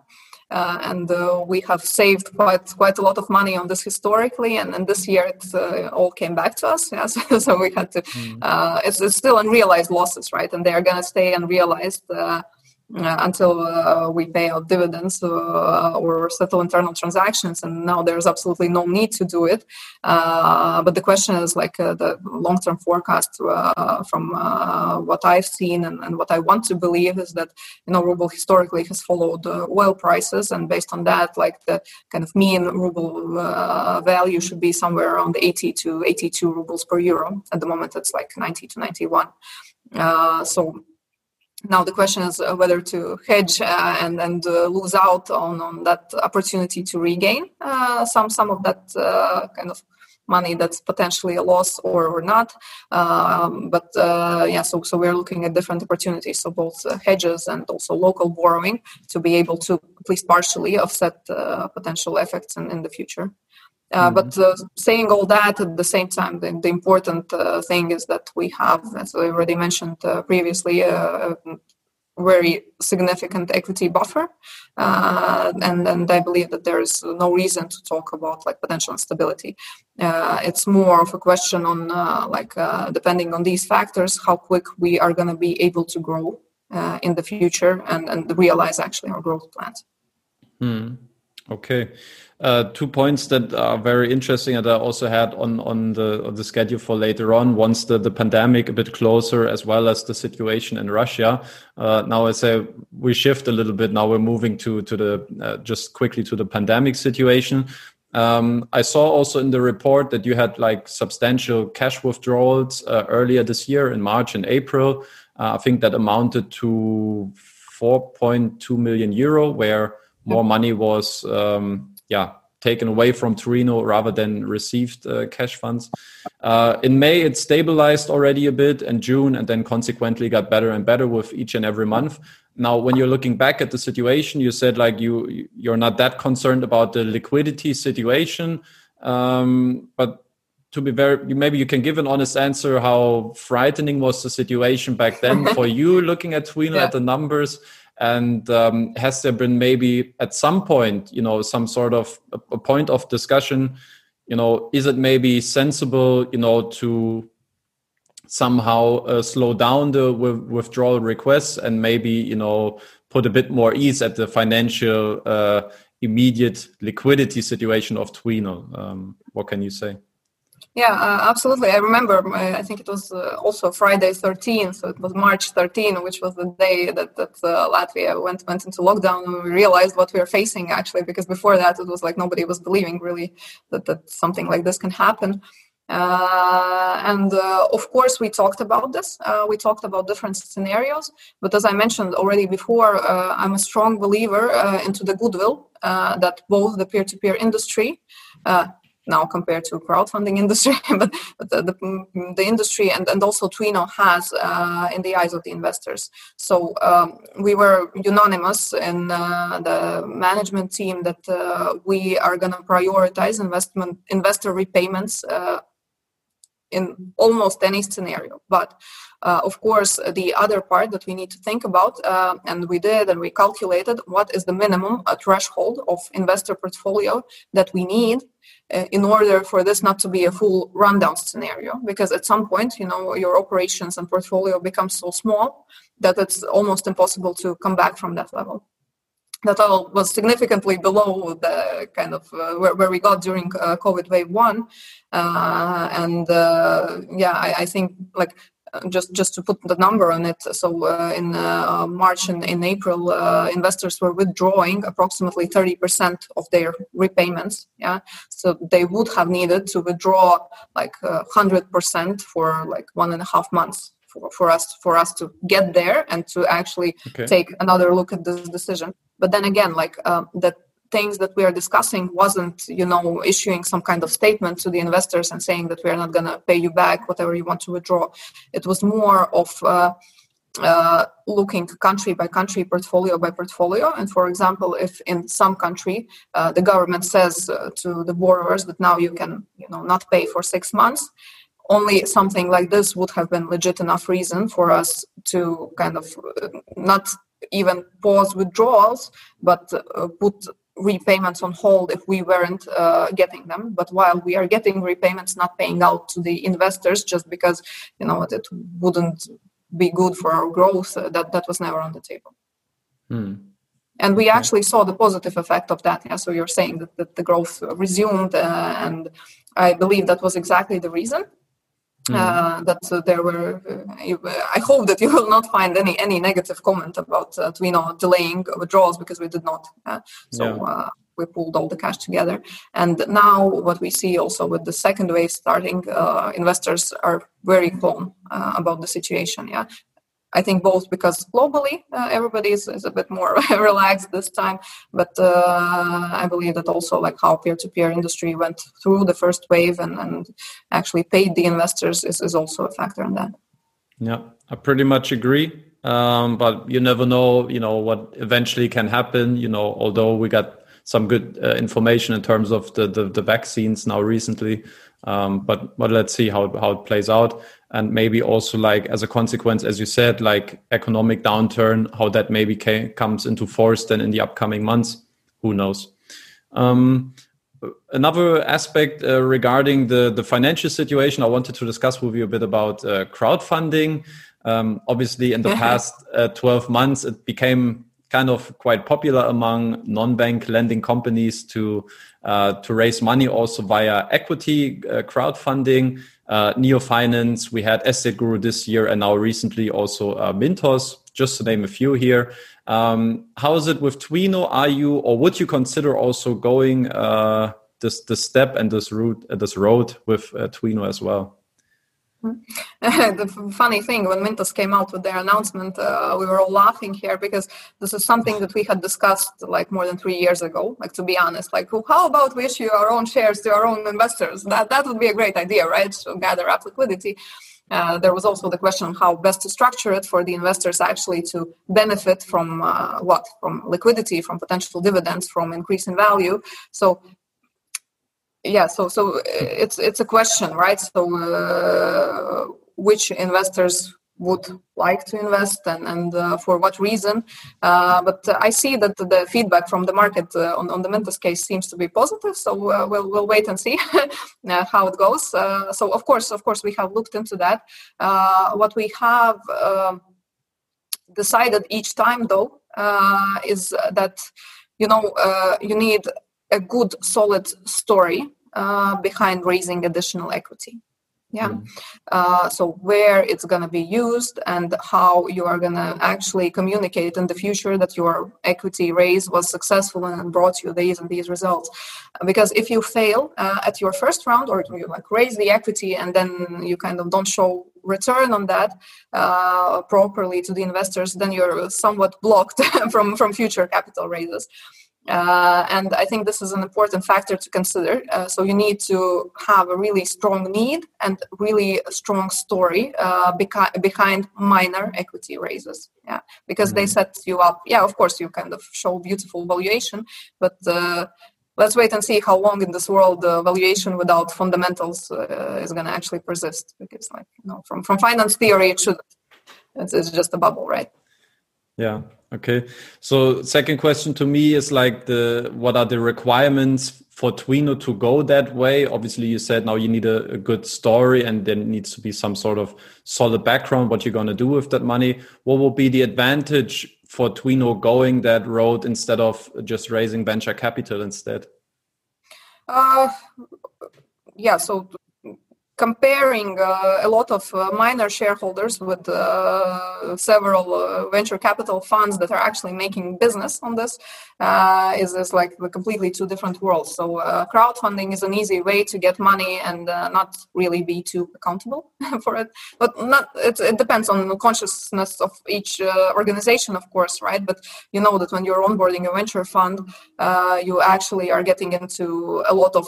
and we have saved quite quite a lot of money on this historically, and, and this year it all came back to us. (laughs) Yeah, so, so we had to. Mm. It's, it's, still unrealized losses, right? And they are going to stay unrealized uh, until uh, we pay out dividends uh, or settle internal transactions and now there's absolutely no need to do it. Uh, but the question is like uh, the long-term forecast uh, from what i've seen and, and, what i want to believe is that you know ruble historically has followed oil prices and based on that like the kind of mean ruble value should be somewhere around 80 to 82 rubles per euro. At the moment it's like 90 to 91 so now the question is uh, whether to hedge uh, and and uh, lose out on, on that opportunity to regain uh, some some of that uh, kind of money that's potentially a loss or, or not. Um, but uh, yeah so, so we're looking at different opportunities. So both hedges and also local borrowing to be able to at least partially offset potential effects in, in the future uh, mm-hmm. But uh, saying all that at the same time, the, the important uh, thing is that we have, as I already mentioned uh, previously, a, very significant equity buffer, uh, and and I believe that there is no reason to talk about like potential instability. it's more of a question on like depending on these factors, how quick we are going to be able to grow in the future and and realize actually our growth plans. Hmm. Okay uh, two points that are very interesting and I also had on on the on the schedule for later on. Once the the pandemic a bit closer, as well as the situation in Russia. Uh, now I say we shift a little bit. Now we're moving to to the uh, just quickly to the pandemic situation. Um, I saw also in the report that you had like substantial cash withdrawals uh, earlier this year in March and April. Uh, I think that amounted to 4.2 million euro, where more money was um, yeah taken away from Twino rather than received uh, cash funds. Uh, in May, it stabilized already a bit, and June, and then consequently got better and better with each and every month. Now, when you're looking back at the situation, you said like you you're not that concerned about the liquidity situation, um, but to be very maybe you can give an honest answer how frightening was the situation back then (laughs) for you looking at Twino yeah. at the numbers and um, has there been maybe at some point, you know, some sort of a, point of discussion? You know, is it maybe sensible, you know, to somehow uh, slow down the withdrawal requests and maybe you know put a bit more ease at the financial uh, immediate liquidity situation of Twino. Um, what can you say? Yeah, uh, absolutely. I remember. Uh, I think it was uh, also Friday 13, so it was March 13, which was the day that that uh, Latvia went went into lockdown, and we realized what we were facing actually. Because before that, it was like nobody was believing really that that something like this can happen. Uh, and of course, we talked about this. We talked about different scenarios. But as I mentioned already before, I'm a strong believer into the goodwill that both the peer-to-peer industry, now compared to crowdfunding (laughs) industry, but, but the, the, the, industry and, and also Twino has in the eyes of the investors. So um, we were unanimous in the management team that we are going to prioritize investment investor repayments in almost any scenario. But uh, of course, the other part that we need to think about, uh, and we did, and we calculated what is the minimum uh, threshold of investor portfolio that we need uh, in order for this not to be a full rundown scenario. Because at some point, you know, your operations and portfolio becomes so small that it's almost impossible to come back from that level that all was significantly below the kind of uh, where, where we got during uh, COVID wave one, uh, and uh, yeah, I, I, think like just just to put the number on it. So uh, in March and in April, investors were withdrawing approximately thirty percent of their repayments. Yeah, so they would have needed to withdraw like hundred percent for like one and a half months for, for us for us to get there and to actually okay. take another look at this decision but then again like uh, the things that we are discussing wasn't you know issuing some kind of statement to the investors and saying that we are not going to pay you back whatever you want to withdraw it was more of uh, uh, looking country by country, portfolio by portfolio. And for example, if in some country uh, the government says uh, to the borrowers that now you can, you know, not pay for six months, only something like this would have been legit enough reason for us to kind of uh, not even pause withdrawals, but uh, put repayments on hold if we weren't uh, getting them. But while we are getting repayments, not paying out to the investors just because you know it wouldn't be good for our growth, uh, that that was never on the table. Hmm. And we actually saw the positive effect of that. Yeah, so you're saying that, that the growth resumed, uh, and I believe that was exactly the reason. Mm. Uh, that uh, there were. Uh, I hope that you will not find any any negative comment about uh, Twino delaying withdrawals because we did not. Uh, so yeah. Uh, we pulled all the cash together, and now what we see also with the second wave starting, uh, investors are very calm about the situation. Yeah, I think both because globally uh, everybody is, is, a bit more (laughs) relaxed this time, but uh, I believe that also like how peer-to-peer industry went through the first wave and, and actually paid the investors is, is also a factor in that. Yeah, I pretty much agree. Um, but you never know, you know, what eventually can happen. You know, although we got some good uh, information in terms of the, the, the vaccines now recently. Um, but but let's see how how it plays out, and maybe also like as a consequence, as you said, like economic downturn, how that maybe came, comes into force then in the upcoming months. Who knows? Um, another aspect uh, regarding the the financial situation, I wanted to discuss with you a bit about uh, crowdfunding. Um, obviously, in the past uh, 12 months, it became kind of quite popular among non-bank lending companies to uh, to raise money also via equity uh, crowdfunding. Uh, Neo Finance, we had EstateGuru this year, and now recently also uh, Mintos, just to name a few here. Um, how is it with Twino? Are you or would you consider also going uh, this this step and this route uh, this road with uh, Twino as well? (laughs) the funny thing when Mintos came out with their announcement, uh, we were all laughing here because this is something that we had discussed like more than three years ago. Like to be honest, like well, how about we issue our own shares to our own investors? That that would be a great idea, right? To gather up liquidity. Uh, there was also the question on how best to structure it for the investors actually to benefit from uh, what from liquidity from potential dividends from increase in value so yeah so so uh, it's it's a question right so uh, which investors would like to invest and, and uh, for what reason. Uh, but I see that the feedback from the market uh, on, on the Mintos case seems to be positive. So uh, we'll, we'll wait and see (laughs) how it goes. so of course, of course, we have looked into that. what we have um, decided each time, though, is that you know you need a good, solid story uh, behind raising additional equity. yeah mm. uh, so where it's going to be used and how you are going to actually communicate in the future that your equity raise was successful and brought you these and these results because if you fail uh, at your first round or you like raise the equity and then you kind of don't show return on that uh, properly to the investors then you're somewhat blocked (laughs) from from future capital raises uh, and I think this is an important factor to consider. Uh, so you need to have a really strong need and really a strong story uh, beca- behind minor equity raises. Yeah, because mm-hmm. they set you up. Yeah, of course you kind of show beautiful valuation, but uh, let's wait and see how long in this world the valuation without fundamentals uh, is going to actually persist. Because, like you know, from from finance theory, it should. It's, it's just a bubble, right? Yeah. Okay. So second question to me is like the what are the requirements for Twino to go that way? Obviously, you said now you need a, a good story and there needs to be some sort of solid background what you're going to do with that money. What will be the advantage for Twino going that road instead of just raising venture capital instead? Uh, yeah. So comparing uh, a lot of uh, minor shareholders with uh, several uh, venture capital funds that are actually making business on this uh, is, is like completely two different worlds. So uh, crowdfunding is an easy way to get money and not really be too accountable (laughs) for it. But not it, it, depends on the consciousness of each organization, of course, right? But you know that when you're onboarding a venture fund, you actually are getting into a lot of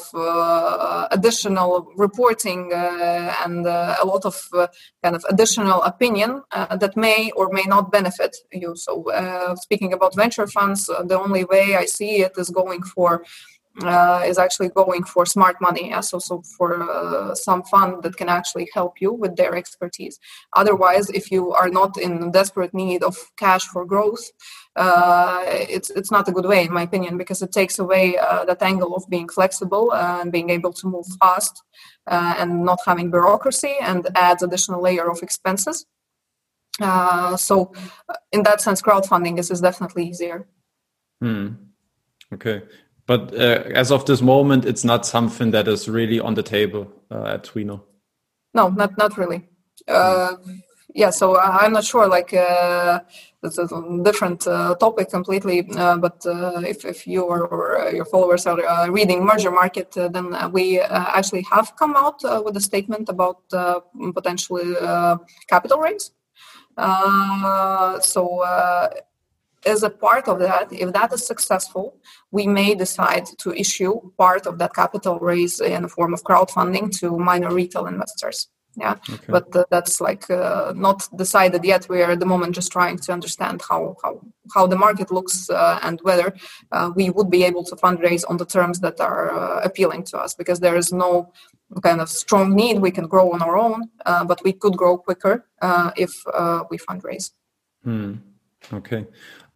additional reporting and uh, a lot of uh, kind of additional opinion that may or may not benefit you. So, speaking about venture funds, the only way I see it is going for uh, is actually going for smart money yeah? so, so for uh, some fund that can actually help you with their expertise otherwise if you are not in desperate need of cash for growth uh, it's it's not a good way in my opinion because it takes away uh, that angle of being flexible and being able to move fast uh, and not having bureaucracy and adds additional layer of expenses uh, so in that sense crowdfunding is, is definitely easier hmm. okay but uh, as of this moment, it's not something that is really on the table uh, at Twino. No, not not really. Uh, yeah, so I'm not sure. Like uh, it's a different uh, topic completely. Uh, but if if you or your followers are reading Mergermarket, then we actually have come out with a statement about potentially capital raise. so as a part of that, if that is successful, we may decide to issue part of that capital raise in the form of crowdfunding to minor retail investors. Yeah, okay. but uh, that's like uh, not decided yet. We are at the moment just trying to understand how how, how the market looks uh, and whether uh, we would be able to fundraise on the terms that are uh, appealing to us. Because there is no kind of strong need. We can grow on our own, uh, but we could grow quicker if we fundraise. Hmm. Okay.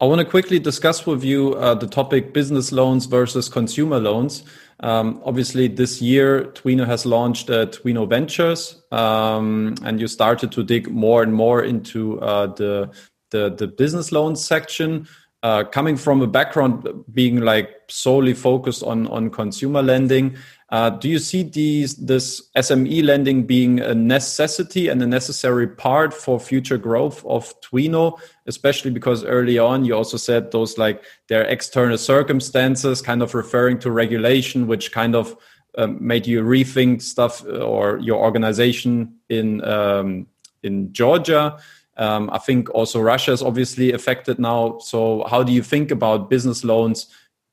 I want to quickly discuss with you uh, the topic business loans versus consumer loans. Um, obviously, this year, Twino has launched uh, Twino Ventures, um, and you started to dig more and more into uh, the, the, the business loans section. Uh, coming from a background being like solely focused on on consumer lending, uh, do you see these this SME lending being a necessity and a necessary part for future growth of Twino, especially because early on you also said those like their external circumstances, kind of referring to regulation, which kind of um, made you rethink stuff uh, or your organization in um, in Georgia. Um, I think also Russia is obviously affected now. So how do you think about business loans?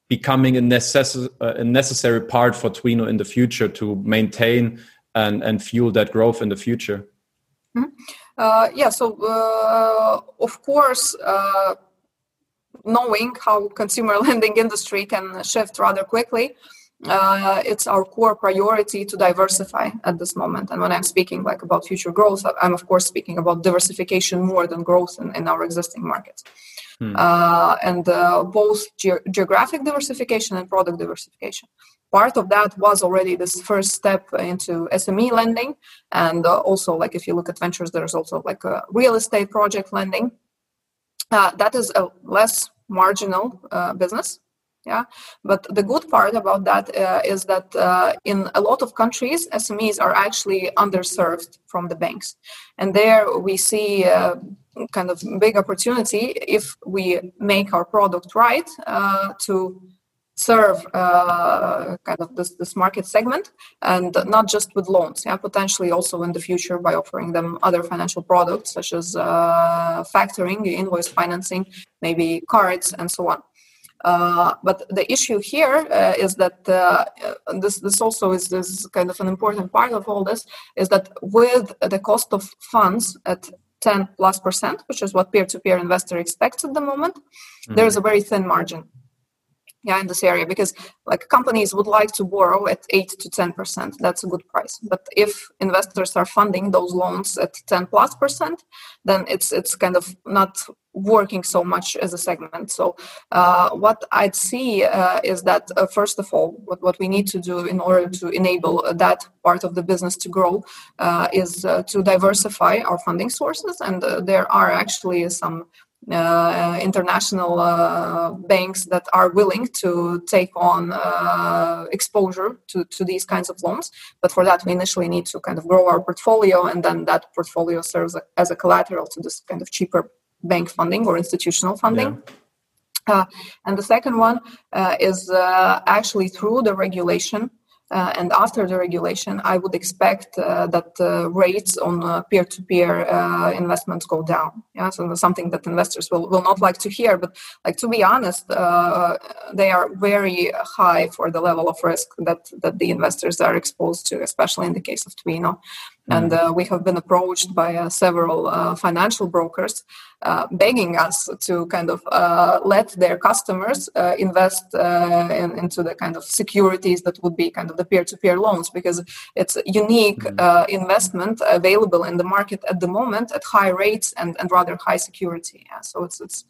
Becoming a, necess- a necessary part for Twino in the future to maintain and, and fuel that growth in the future? Mm-hmm. Uh, yeah, so uh, of course, uh, knowing how consumer (laughs) lending industry can shift rather quickly, uh, it's our core priority to diversify at this moment. And when I'm speaking like about future growth, I'm of course speaking about diversification more than growth in, in our existing markets. Hmm. Uh, and uh, both ge- geographic diversification and product diversification. Part of that was already this first step into SME lending, and uh, also like if you look at ventures, there's also like a real estate project lending. Uh, that is a less marginal uh, business Yeah, but the good part about that uh, is that uh, in a lot of countries, SMEs are actually underserved from the banks, and there we see uh, kind of big opportunity if we make our product right uh, to serve uh, kind of this, this market segment and not just with loans yeah potentially also in the future by offering them other financial products such as uh, factoring invoice financing maybe cards and so on. Uh, but the issue here uh, is that uh, this this also is this kind of an important part of all this is that with the cost of funds at 10 plus percent, which is what peer-to-peer investor expects at the moment, mm-hmm. there is a very thin margin yeah in this area because like companies would like to borrow at 8 to 10 percent that's a good price but if investors are funding those loans at 10 plus percent then it's it's kind of not working so much as a segment so uh, what i'd see uh, is that uh, first of all what, what we need to do in order to enable that part of the business to grow uh, is uh, to diversify our funding sources and uh, there are actually some international banks that are willing to take on exposure to, to these kinds of loans. But for that, we initially need to kind of grow our portfolio, and then that portfolio serves as a collateral to this kind of cheaper bank funding or institutional funding. Yeah. Uh, and the second one uh, is uh, actually through the regulation uh, and after the regulation, I would expect uh, that uh, rates on peer-to-peer investments go down. Yeah, so that's something that investors will, will not like to hear. But like to be honest, uh, they are very high for the level of risk that that the investors are exposed to, especially in the case of Twino. And mm. uh, we have been approached by uh, several uh, financial brokers uh, begging us to kind of uh, let their customers uh, invest in, into the kind of securities that would be kind of the peer to peer loans because it's a unique mm. investment available in the market at the moment at high rates and, and rather high security. Yeah, so it's, it's,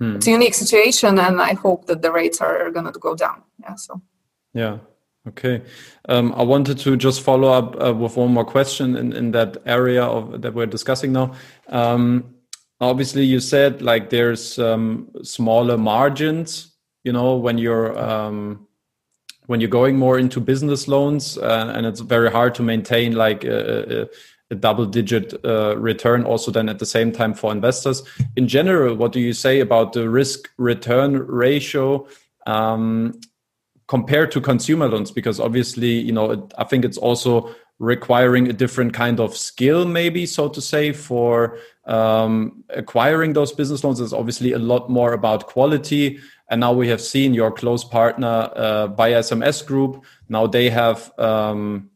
mm. it's a unique situation, and I hope that the rates are, are going to go down. Yeah, so. Yeah, Okay. Um, I wanted to just follow up uh, with one more question in, in that area of that we're discussing now. Um, obviously, you said like there's um, smaller margins, you know, when you're um, when you're going more into business loans, uh, and it's very hard to maintain like a, a, a double-digit uh, return. Also, then at the same time for investors in general, what do you say about the risk-return ratio? Um, compared to consumer loans because obviously you know i think it's also requiring a different kind of skill maybe so to say for um, acquiring those business loans. Is obviously a lot more about quality. And now we have seen your close partner uh, by sms group. Now they have um,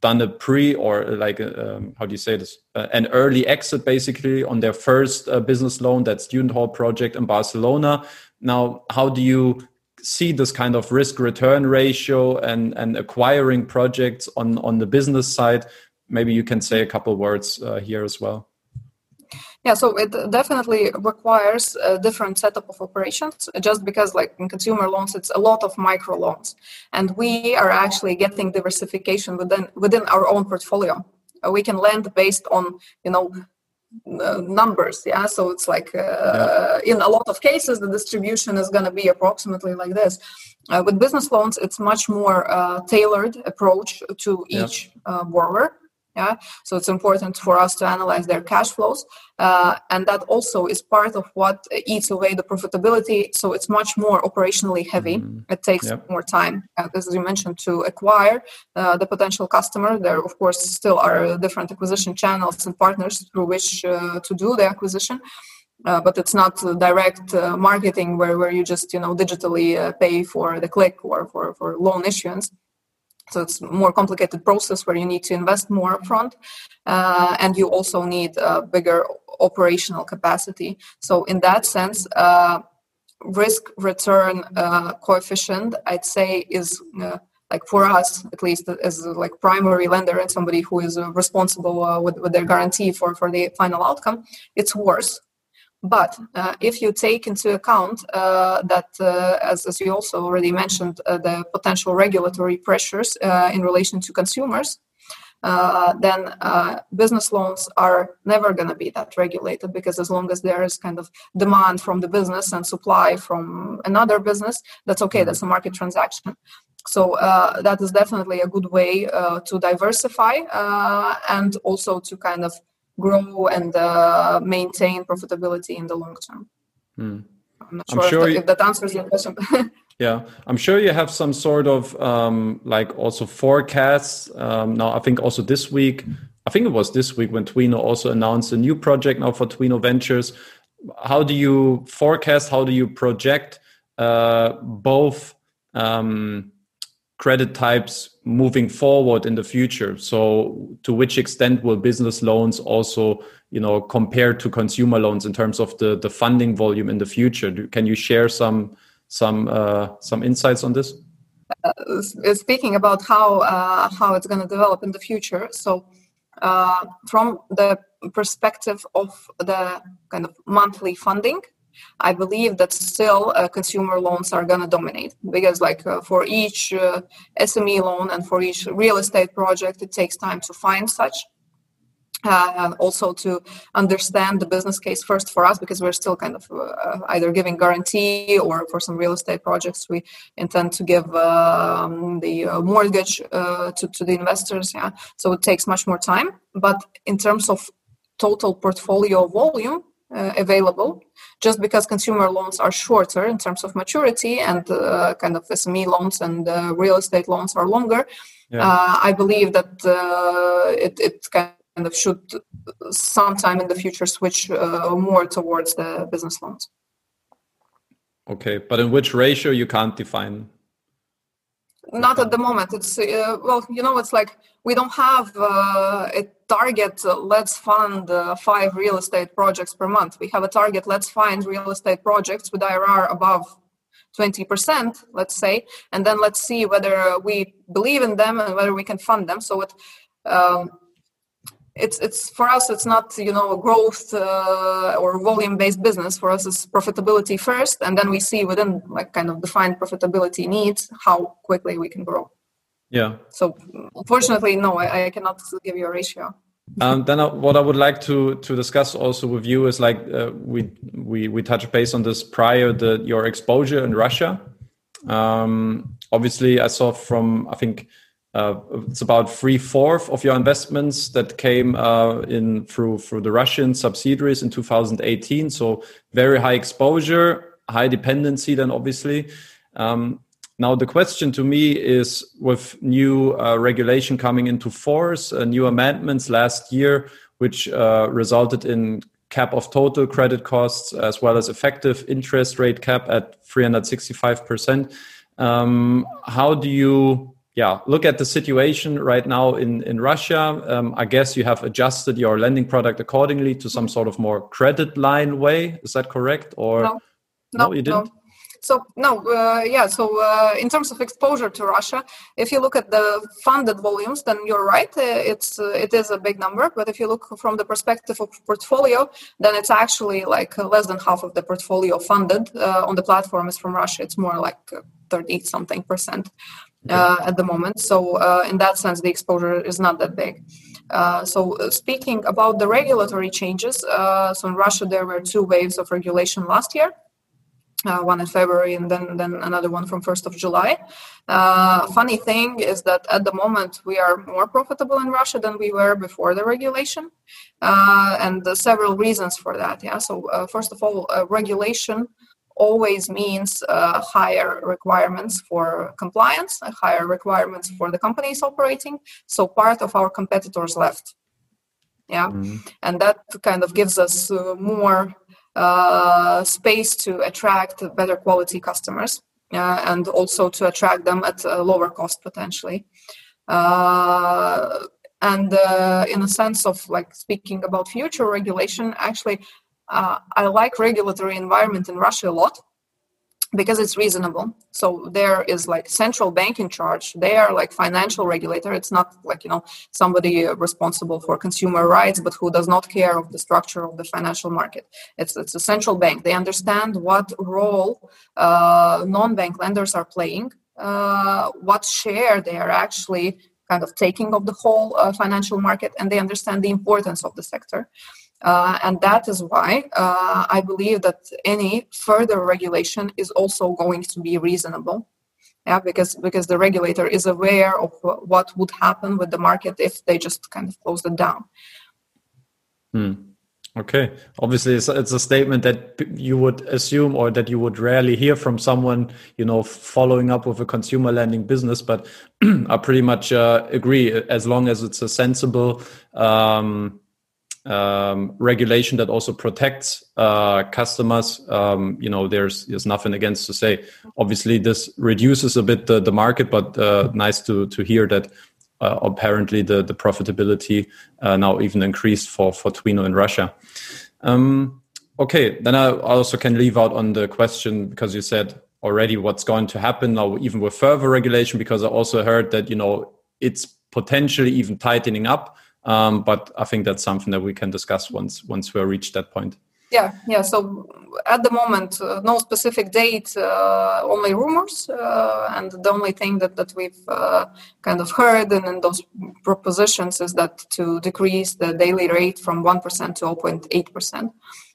done a pre or like um, how do you say this? Uh, an early exit basically on their first uh, business loan that student hall project in barcelona. Now how do you see this kind of risk return ratio and and acquiring projects on on the business side maybe you can say a couple words uh, here as well. Yeah so it definitely requires a different setup of operations. Just because like in consumer loans it's a lot of micro loans. And we are actually getting diversification within within our own portfolio. We can lend based on you know uh, numbers yeah so it's like uh, yeah. in a lot of cases the distribution is going to be approximately like this uh, with business loans it's much more uh, tailored approach to each yeah. Uh, borrower yeah? So it's important for us to analyze their cash flows uh, and that also is part of what eats away the profitability. So it's much more operationally heavy. Mm. it takes yep. more time uh, as you mentioned to acquire uh, the potential customer. There of course still are different acquisition channels and partners through which uh, to do the acquisition uh, but it's not direct uh, marketing where, where you just you know digitally uh, pay for the click or for, for loan issuance so it's more complicated process where you need to invest more upfront, uh, and you also need a bigger operational capacity. So in that sense, uh, risk return uh, coefficient, I'd say, is uh, like for us at least as like primary lender and somebody who is responsible uh, with, with their guarantee for for the final outcome, it's worse but uh, if you take into account uh, that, uh, as, as you also already mentioned, uh, the potential regulatory pressures uh, in relation to consumers, uh, then uh, business loans are never going to be that regulated because as long as there is kind of demand from the business and supply from another business, that's okay. That's a market transaction. So uh, that is definitely a good way uh, to diversify uh, and also to kind of grow and uh, maintain profitability in the long term. Hmm. I'm not sure, I'm sure if, that, you... if, that, answers your question. (laughs) yeah, I'm sure you have some sort of um, like also forecasts. Um, now, I think also this week, I think it was this week when Twino also announced a new project now for Twino Ventures. How do you forecast? How do you project uh, both? Um, credit types moving forward in the future. So to which extent will business loans also you know compare to consumer loans in terms of the the funding volume in the future? Can you share some some uh, some insights on this? Uh, speaking about how uh, how it's going to develop in the future so uh, from the perspective of the kind of monthly funding I believe that still uh, consumer loans are going to dominate because, like, uh, for each uh, SME loan and for each real estate project, it takes time to find such. Uh, and also to understand the business case first for us because we're still kind of uh, either giving guarantee or for some real estate projects we intend to give um, the uh, mortgage to, to the investors yeah so it takes much more time but in terms of total portfolio volume uh, available just because consumer loans are shorter in terms of maturity and uh, kind of SME loans and uh, real estate loans are longer. Yeah. Uh, I believe that uh, it, it kind of should sometime in the future switch uh, more towards the business loans. Okay, but in which ratio you can't define? Not at the moment. It's well, you know, it's like we don't have a target uh, let's fund uh, five real estate projects per month. We have a target let's find real estate projects with irr above 20% let's say and then let's see whether we believe in them and whether we can fund them. So it um, it's it's for us it's not you know a growth uh, or volume based business for us it's profitability first and then we see within like kind of defined profitability needs how quickly we can grow yeah. So unfortunately, no, I, I cannot give you a ratio. um, then uh, what I would like to to discuss also with you is like uh, we we we touch base on this prior the your exposure in Russia. Um, obviously, I saw from I think uh, it's about three fourth of your investments that came uh, in through through the Russian subsidiaries in 2018. So very high exposure, high dependency. Then obviously. Um, now, the question to me is with new uh, regulation coming into force, uh, new amendments last year, which uh, resulted in cap of total credit costs as well as effective interest rate cap at 365%. Um, how do you yeah, look at the situation right now in, in Russia? Um, I guess you have adjusted your lending product accordingly to some sort of more credit line way. Is that correct? Or no, no, no you didn't? No. So no, uh, yeah. So uh, in terms of exposure to Russia, if you look at the funded volumes, then you're right. Uh, it's uh, it is a big number. But if you look from the perspective of portfolio, then it's actually like less than half of the portfolio funded uh, on the platform is from Russia. It's more like thirty something percent uh, at the moment. So in that sense, the exposure is not that big. so speaking about the regulatory changes, so in Russia there were two waves of regulation last year uh, one in February and then then another one from 1st of July. Uh, funny thing is that at the moment we are more profitable in Russia than we were before the regulation, uh, and several reasons for that. Yeah. So uh, first of all, uh, regulation always means uh, higher requirements for compliance, higher requirements for the companies operating. So part of our competitors left. Yeah, mm-hmm. and that kind of gives us more uh, space to attract better quality customers uh, and also to attract them at a lower cost potentially. Uh, and uh, in a sense of like speaking about future regulation, actually, uh, I like regulatory environment in Russia a lot because it's reasonable. So there is like central bank in charge. They are like financial regulator. It's not like you know somebody responsible for consumer rights but who does not care of the structure of the financial market. It's it's a central bank. They understand what role uh, non-bank lenders are playing uh, what share they are actually kind of taking of the whole uh, financial market and they understand the importance of the sector. Uh, and that is why uh, I believe that any further regulation is also going to be reasonable. Yeah, because because the regulator is aware of what would happen with the market if they just kind of closed it down. Hmm. Okay. Obviously, it's, it's, a statement that you would assume or that you would rarely hear from someone, you know, following up with a consumer lending business, but (clears throat) I pretty much uh, agree as long as it's a sensible um, um, regulation that also protects uh, customers. Um, you know, there's there's nothing against to say. Obviously, this reduces a bit the, the market, but uh, nice to to hear that uh, apparently the the profitability uh, now even increased for for Twino in Russia. Um, okay, then I also can leave out on the question because you said already what's going to happen now, even with further regulation. Because I also heard that you know it's potentially even tightening up, um, but I think that's something that we can discuss once once we reach that point. Yeah, yeah. So at the moment, uh, no specific date, uh, only rumors, uh, and the only thing that that we've uh, kind of heard and in those propositions is that to decrease the daily rate from one percent to 0.8 percent.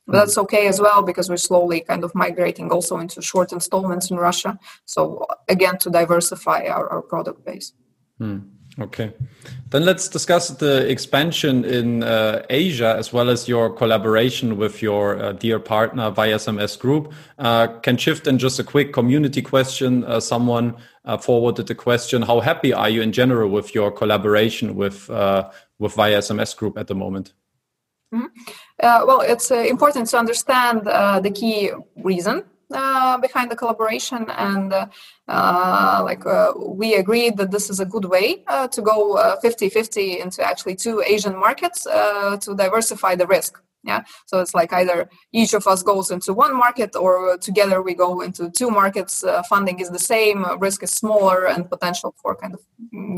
But that's okay as well because we're slowly kind of migrating also into short installments in Russia. So again, to diversify our, our product base. Hmm. Okay. Then let's discuss the expansion in uh, Asia as well as your collaboration with your uh, dear partner YSMS Group. Uh, can shift in just a quick community question. Uh, someone uh, forwarded the question: How happy are you in general with your collaboration with uh, with YSMS Group at the moment? Mm -hmm. well, it's important to understand the key reason uh, behind the collaboration and uh, uh, like uh, we agreed that this is a good way uh, to go 50-50 uh, into actually two asian markets to diversify the risk. Yeah? So it's like either each of us goes into one market or together we go into two markets funding is the same risk is smaller and potential for kind of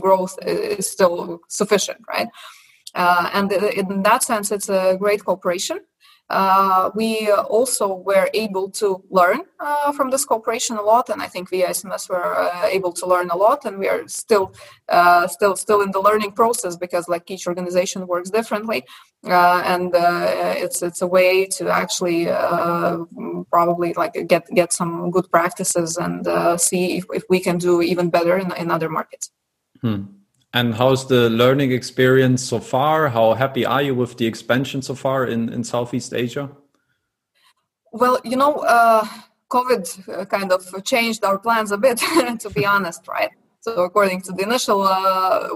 growth is still sufficient right? And in that sense it's a great cooperation uh, we also were able to learn uh, from this cooperation a lot, and I think YSMS were uh, able to learn a lot, and we are still, uh, still, still in the learning process because like each organization works differently, uh, and uh, it's it's a way to actually probably like get get some good practices and see if, if we can do even better in, in other markets. Hmm. And how's the learning experience so far? How happy are you with the expansion so far in, in Southeast Asia? Well, you know, uh, COVID uh, kind of changed our plans a bit, (laughs) to be honest, right? So, according to the initial uh,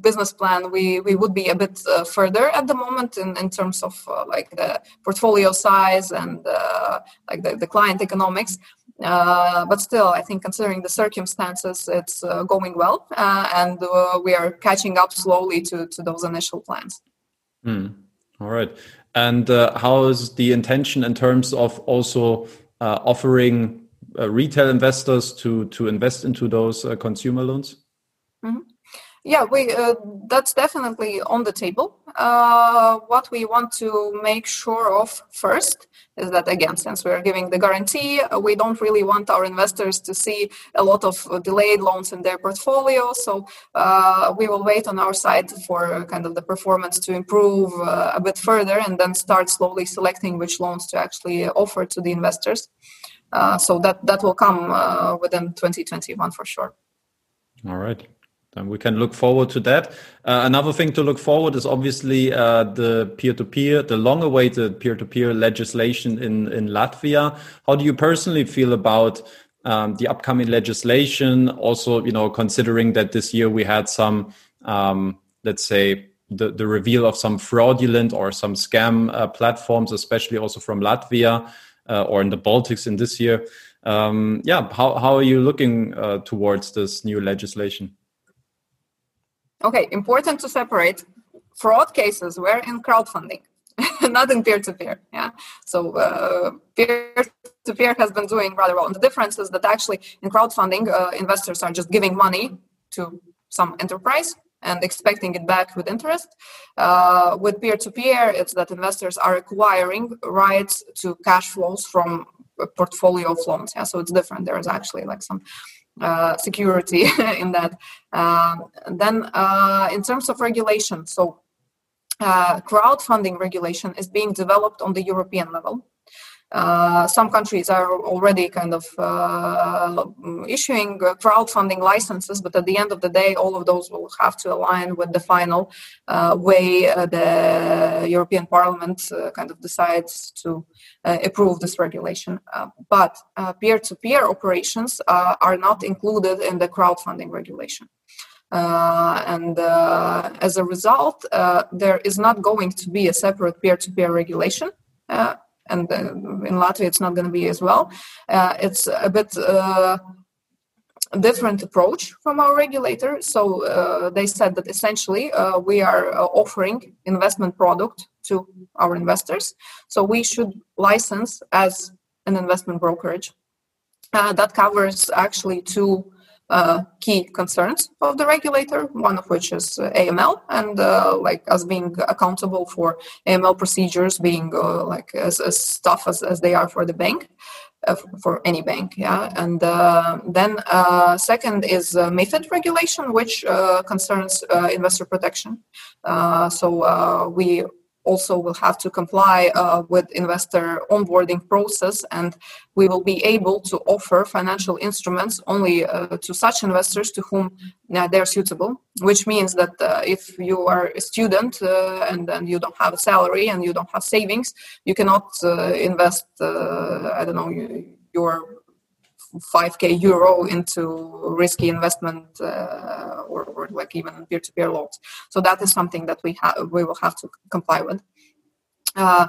business plan, we, we would be a bit uh, further at the moment in, in terms of uh, like the portfolio size and uh, like the, the client economics. Uh, but still, I think considering the circumstances, it's uh, going well, uh, and uh, we are catching up slowly to, to those initial plans. Mm. All right. And uh, how is the intention in terms of also uh, offering retail investors to to invest into those consumer loans? Mm-hmm. Yeah, we that's definitely on the table. what we want to make sure of first is that again since we're giving the guarantee uh, we don't really want our investors to see a lot of uh, delayed loans in their portfolio. So uh, we will wait on our side for kind of the performance to improve uh, a bit further and then start slowly selecting which loans to actually offer to the investors. Uh, so that that will come uh, within 2021 for sure. All right then we can look forward to that. Uh, another thing to look forward is obviously uh, the peer-to-peer, the long-awaited peer-to-peer legislation in in Latvia. How do you personally feel about um, the upcoming legislation? Also, you know, considering that this year we had some, um, let's say, the, the reveal of some fraudulent or some scam uh, platforms, especially also from Latvia uh, or in the Baltics in this year. Um, yeah, how how are you looking uh, towards this new legislation? Okay, important to separate fraud cases were in crowdfunding, (laughs) not in peer-to-peer. Yeah, so uh, peer-to-peer has been doing rather well. And the difference is that actually in crowdfunding, uh, investors are just giving money to some enterprise and expecting it back with interest. Uh, with peer-to-peer, it's that investors are acquiring rights to cash flows from a portfolio of loans. Yeah, so it's different. There is actually like some uh, security (laughs) in that. Um, then, uh, in terms of regulation, so uh, crowdfunding regulation is being developed on the European level. Uh, some countries are already kind of uh, issuing crowdfunding licenses, but at the end of the day, all of those will have to align with the final uh, way uh, the European Parliament uh, kind of decides to approve this regulation. but peer-to-peer operations are not included in the crowdfunding regulation. Uh, and uh, as a result, uh, there is not going to be a separate peer-to-peer regulation and uh, in Latvia it's not going to be as well. Uh, it's a bit uh, different approach from our regulator. So uh, they said that essentially uh, we are uh, offering investment product to our investors. So we should license as an investment brokerage. that covers actually two uh, key concerns of the regulator, one of which is uh, AML and uh, like us being accountable for AML procedures being uh, like as, as tough as, as they are for the bank. Uh, for any bank, yeah, and uh, then second is MiFID regulation, which concerns investor protection. so we also will have to comply uh, with investor onboarding process and we will be able to offer financial instruments only uh, to such investors to whom uh, they're suitable which means that uh, if you are a student uh, and then you don't have a salary and you don't have savings you cannot uh, invest i don't know your 5k euro into risky investment uh, or, or, like even peer-to-peer loans. So that is something that we have we will have to comply with. Uh,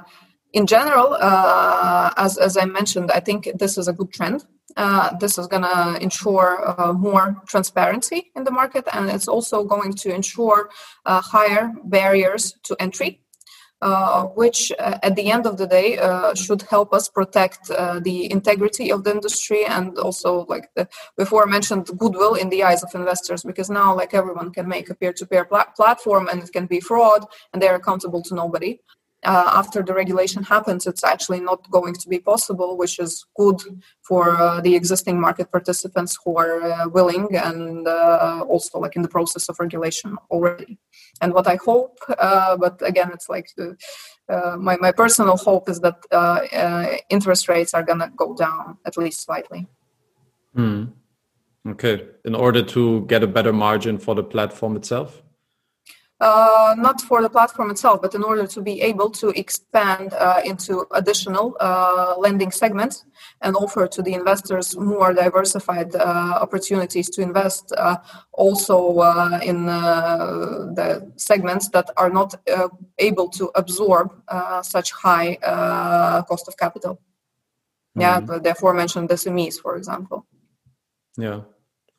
in general uh, as, as i mentioned i think this is a good trend. Uh, this is going to ensure uh, more transparency in the market and it's also going to ensure higher barriers to entry uh, which uh, at the end of the day uh, should help us protect uh, the integrity of the industry and also like the before mentioned goodwill in the eyes of investors because now like everyone can make a peer-to-peer pl- platform and it can be fraud and they're accountable to nobody uh, after the regulation happens, it's actually not going to be possible, which is good for uh, the existing market participants who are uh, willing and uh, also like in the process of regulation already. And what I hope, uh, but again, it's like uh, my, my personal hope is that interest rates are going to go down at least slightly. Mm. Okay, in order to get a better margin for the platform itself? Uh, not for the platform itself, but in order to be able to expand uh, into additional uh, lending segments and offer to the investors more diversified uh, opportunities to invest uh, also uh, in the segments that are not able to absorb such high cost of capital. Mm-hmm. Yeah, the aforementioned SMEs, for example. Yeah.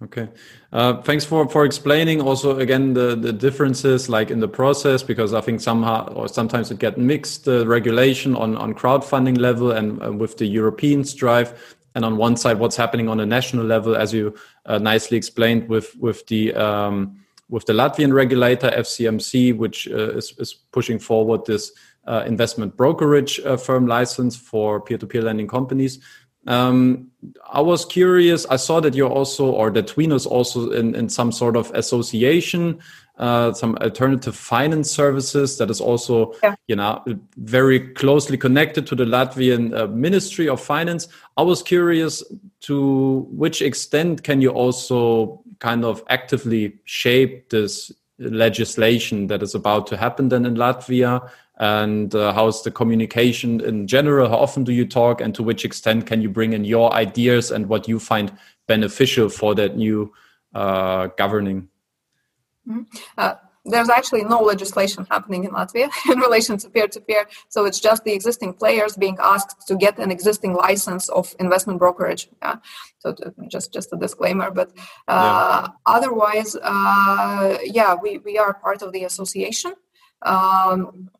Okay. Uh, thanks for, for explaining also again the, the differences like in the process because I think somehow or sometimes it get mixed the regulation on, on crowdfunding level and uh, with the European strive and on one side what's happening on a national level as you uh, nicely explained with with the um, with the Latvian regulator FCMC which uh, is, is pushing forward this uh, investment brokerage uh, firm license for peer-to-peer lending companies um, I was curious. I saw that you're also, or that Twino's also in, in some sort of association, uh, some alternative finance services that is also, yeah. you know, very closely connected to the Latvian uh, Ministry of Finance. I was curious to which extent can you also kind of actively shape this legislation that is about to happen then in Latvia? And uh, how's the communication in general? How often do you talk? And to which extent can you bring in your ideas and what you find beneficial for that new uh, governing? Mm-hmm. uh, there's actually no legislation happening in Latvia (laughs) in relation to peer-to-peer. So it's just the existing players being asked to get an existing license of investment brokerage. Yeah. So to, just just a disclaimer, but uh, yeah. otherwise, uh, yeah, we we are part of the association. Um,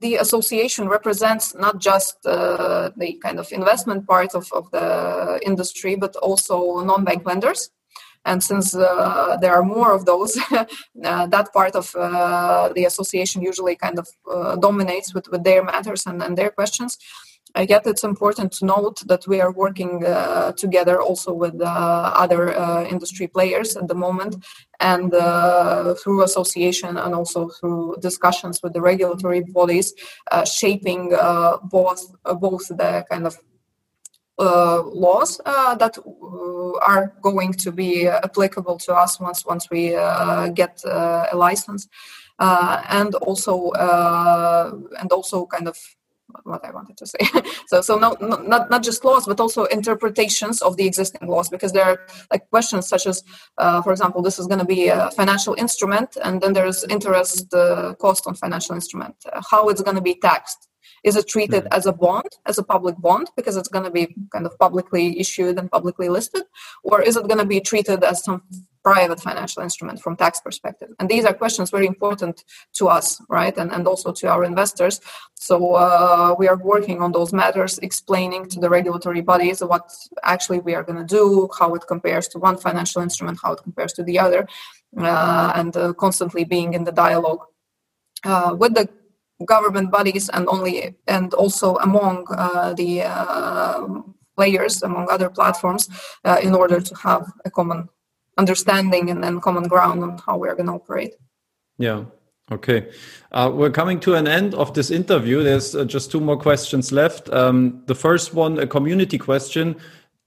the association represents not just uh, the kind of investment part of, of the industry, but also non-bank lenders. And since uh, there are more of those, (laughs) uh, that part of uh, the association usually kind of uh, dominates with, with their matters and, and their questions. yet it's important to note that we are working uh, together also with uh, other industry players at the moment and through association and also through discussions with the regulatory bodies shaping both both the kind of Uh, laws uh, that uh, are going to be applicable to us once once we get a license and also and also kind of what I wanted to say. (laughs) so, so no, no, not not just laws, but also interpretations of the existing laws, because there are like questions such as, uh, for example, this is going to be a financial instrument, and then there's interest uh, cost on financial instrument, uh, how it's going to be taxed. Is it treated mm-hmm. as a bond, as a public bond, because it's going to be kind of publicly issued and publicly listed, or is it going to be treated as some private financial instrument from tax perspective? And these are questions very important to us right? And, and also to our investors. So uh, we are working on those matters explaining to the regulatory bodies what actually we are going to do how it compares to one financial instrument how it compares to the other uh, and uh, constantly being in the dialogue uh, with the government bodies and only and also among uh, the uh, players among other platforms in order to have a common understanding and then common ground on how we're going to operate. Yeah. Okay. Uh, we're coming to an end of this interview. There's uh, just two more questions left. Um, the first one, a community question uh,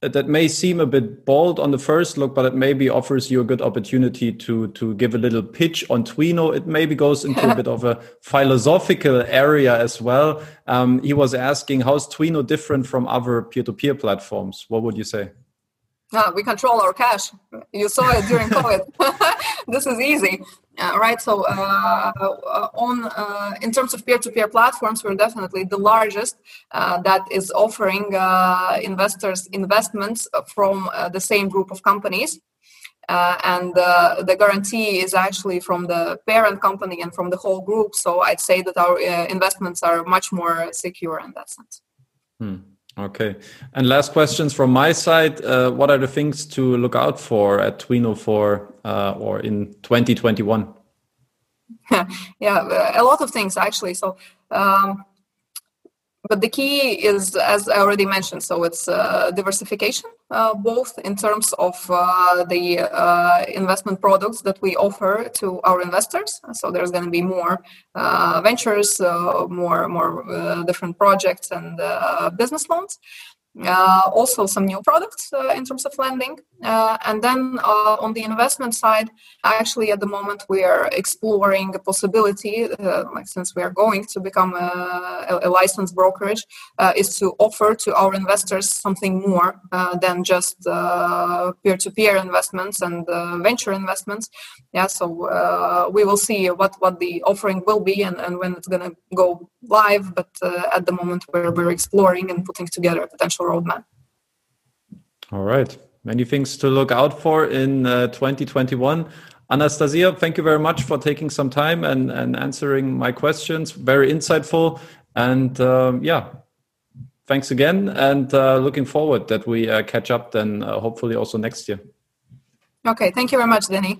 that may seem a bit bold on the first look, but it maybe offers you a good opportunity to to give a little pitch on Twino. It maybe goes into a (laughs) bit of a philosophical area as well. Um, he was asking, how's Twino different from other peer-to-peer platforms? What would you say? Uh, we control our cash. You saw it during (laughs) COVID. (laughs) this is easy, uh, right? So, uh, uh on uh, in terms of peer-to-peer platforms, we're definitely the largest uh, that is offering investors investments from the same group of companies. and the guarantee is actually from the parent company and from the whole group. So I'd say that our investments are much more secure in that sense. Hmm. Okay. And last questions from my side. Uh, what are the things to look out for at Twino for uh, or in 2021? (laughs) yeah, a lot of things actually. So um, but the key is, as I already mentioned, so it's uh, diversification, uh, both in terms of uh, the uh, investment products that we offer to our investors. So there's going to be more uh, ventures, uh, more more different projects and business loans uh, also some new products uh, in terms of lending. Uh, and then uh, on the investment side, actually at the moment we are exploring a possibility, uh, like since we are going to become a, a licensed brokerage, uh, is to offer to our investors something more than just peer-to-peer investments and venture investments. Yeah, so we will see what, what the offering will be and, and when it's going to go live. But at the moment we're, we're exploring and putting together a potential roadmap. All right. Many things to look out for in uh, 2021. Anastasija, thank you very much for taking some time and, and answering my questions. Very insightful. And um, yeah, thanks again. And uh, looking forward that we uh, catch up then, uh, hopefully also next year. Okay. Thank you very much, Denny.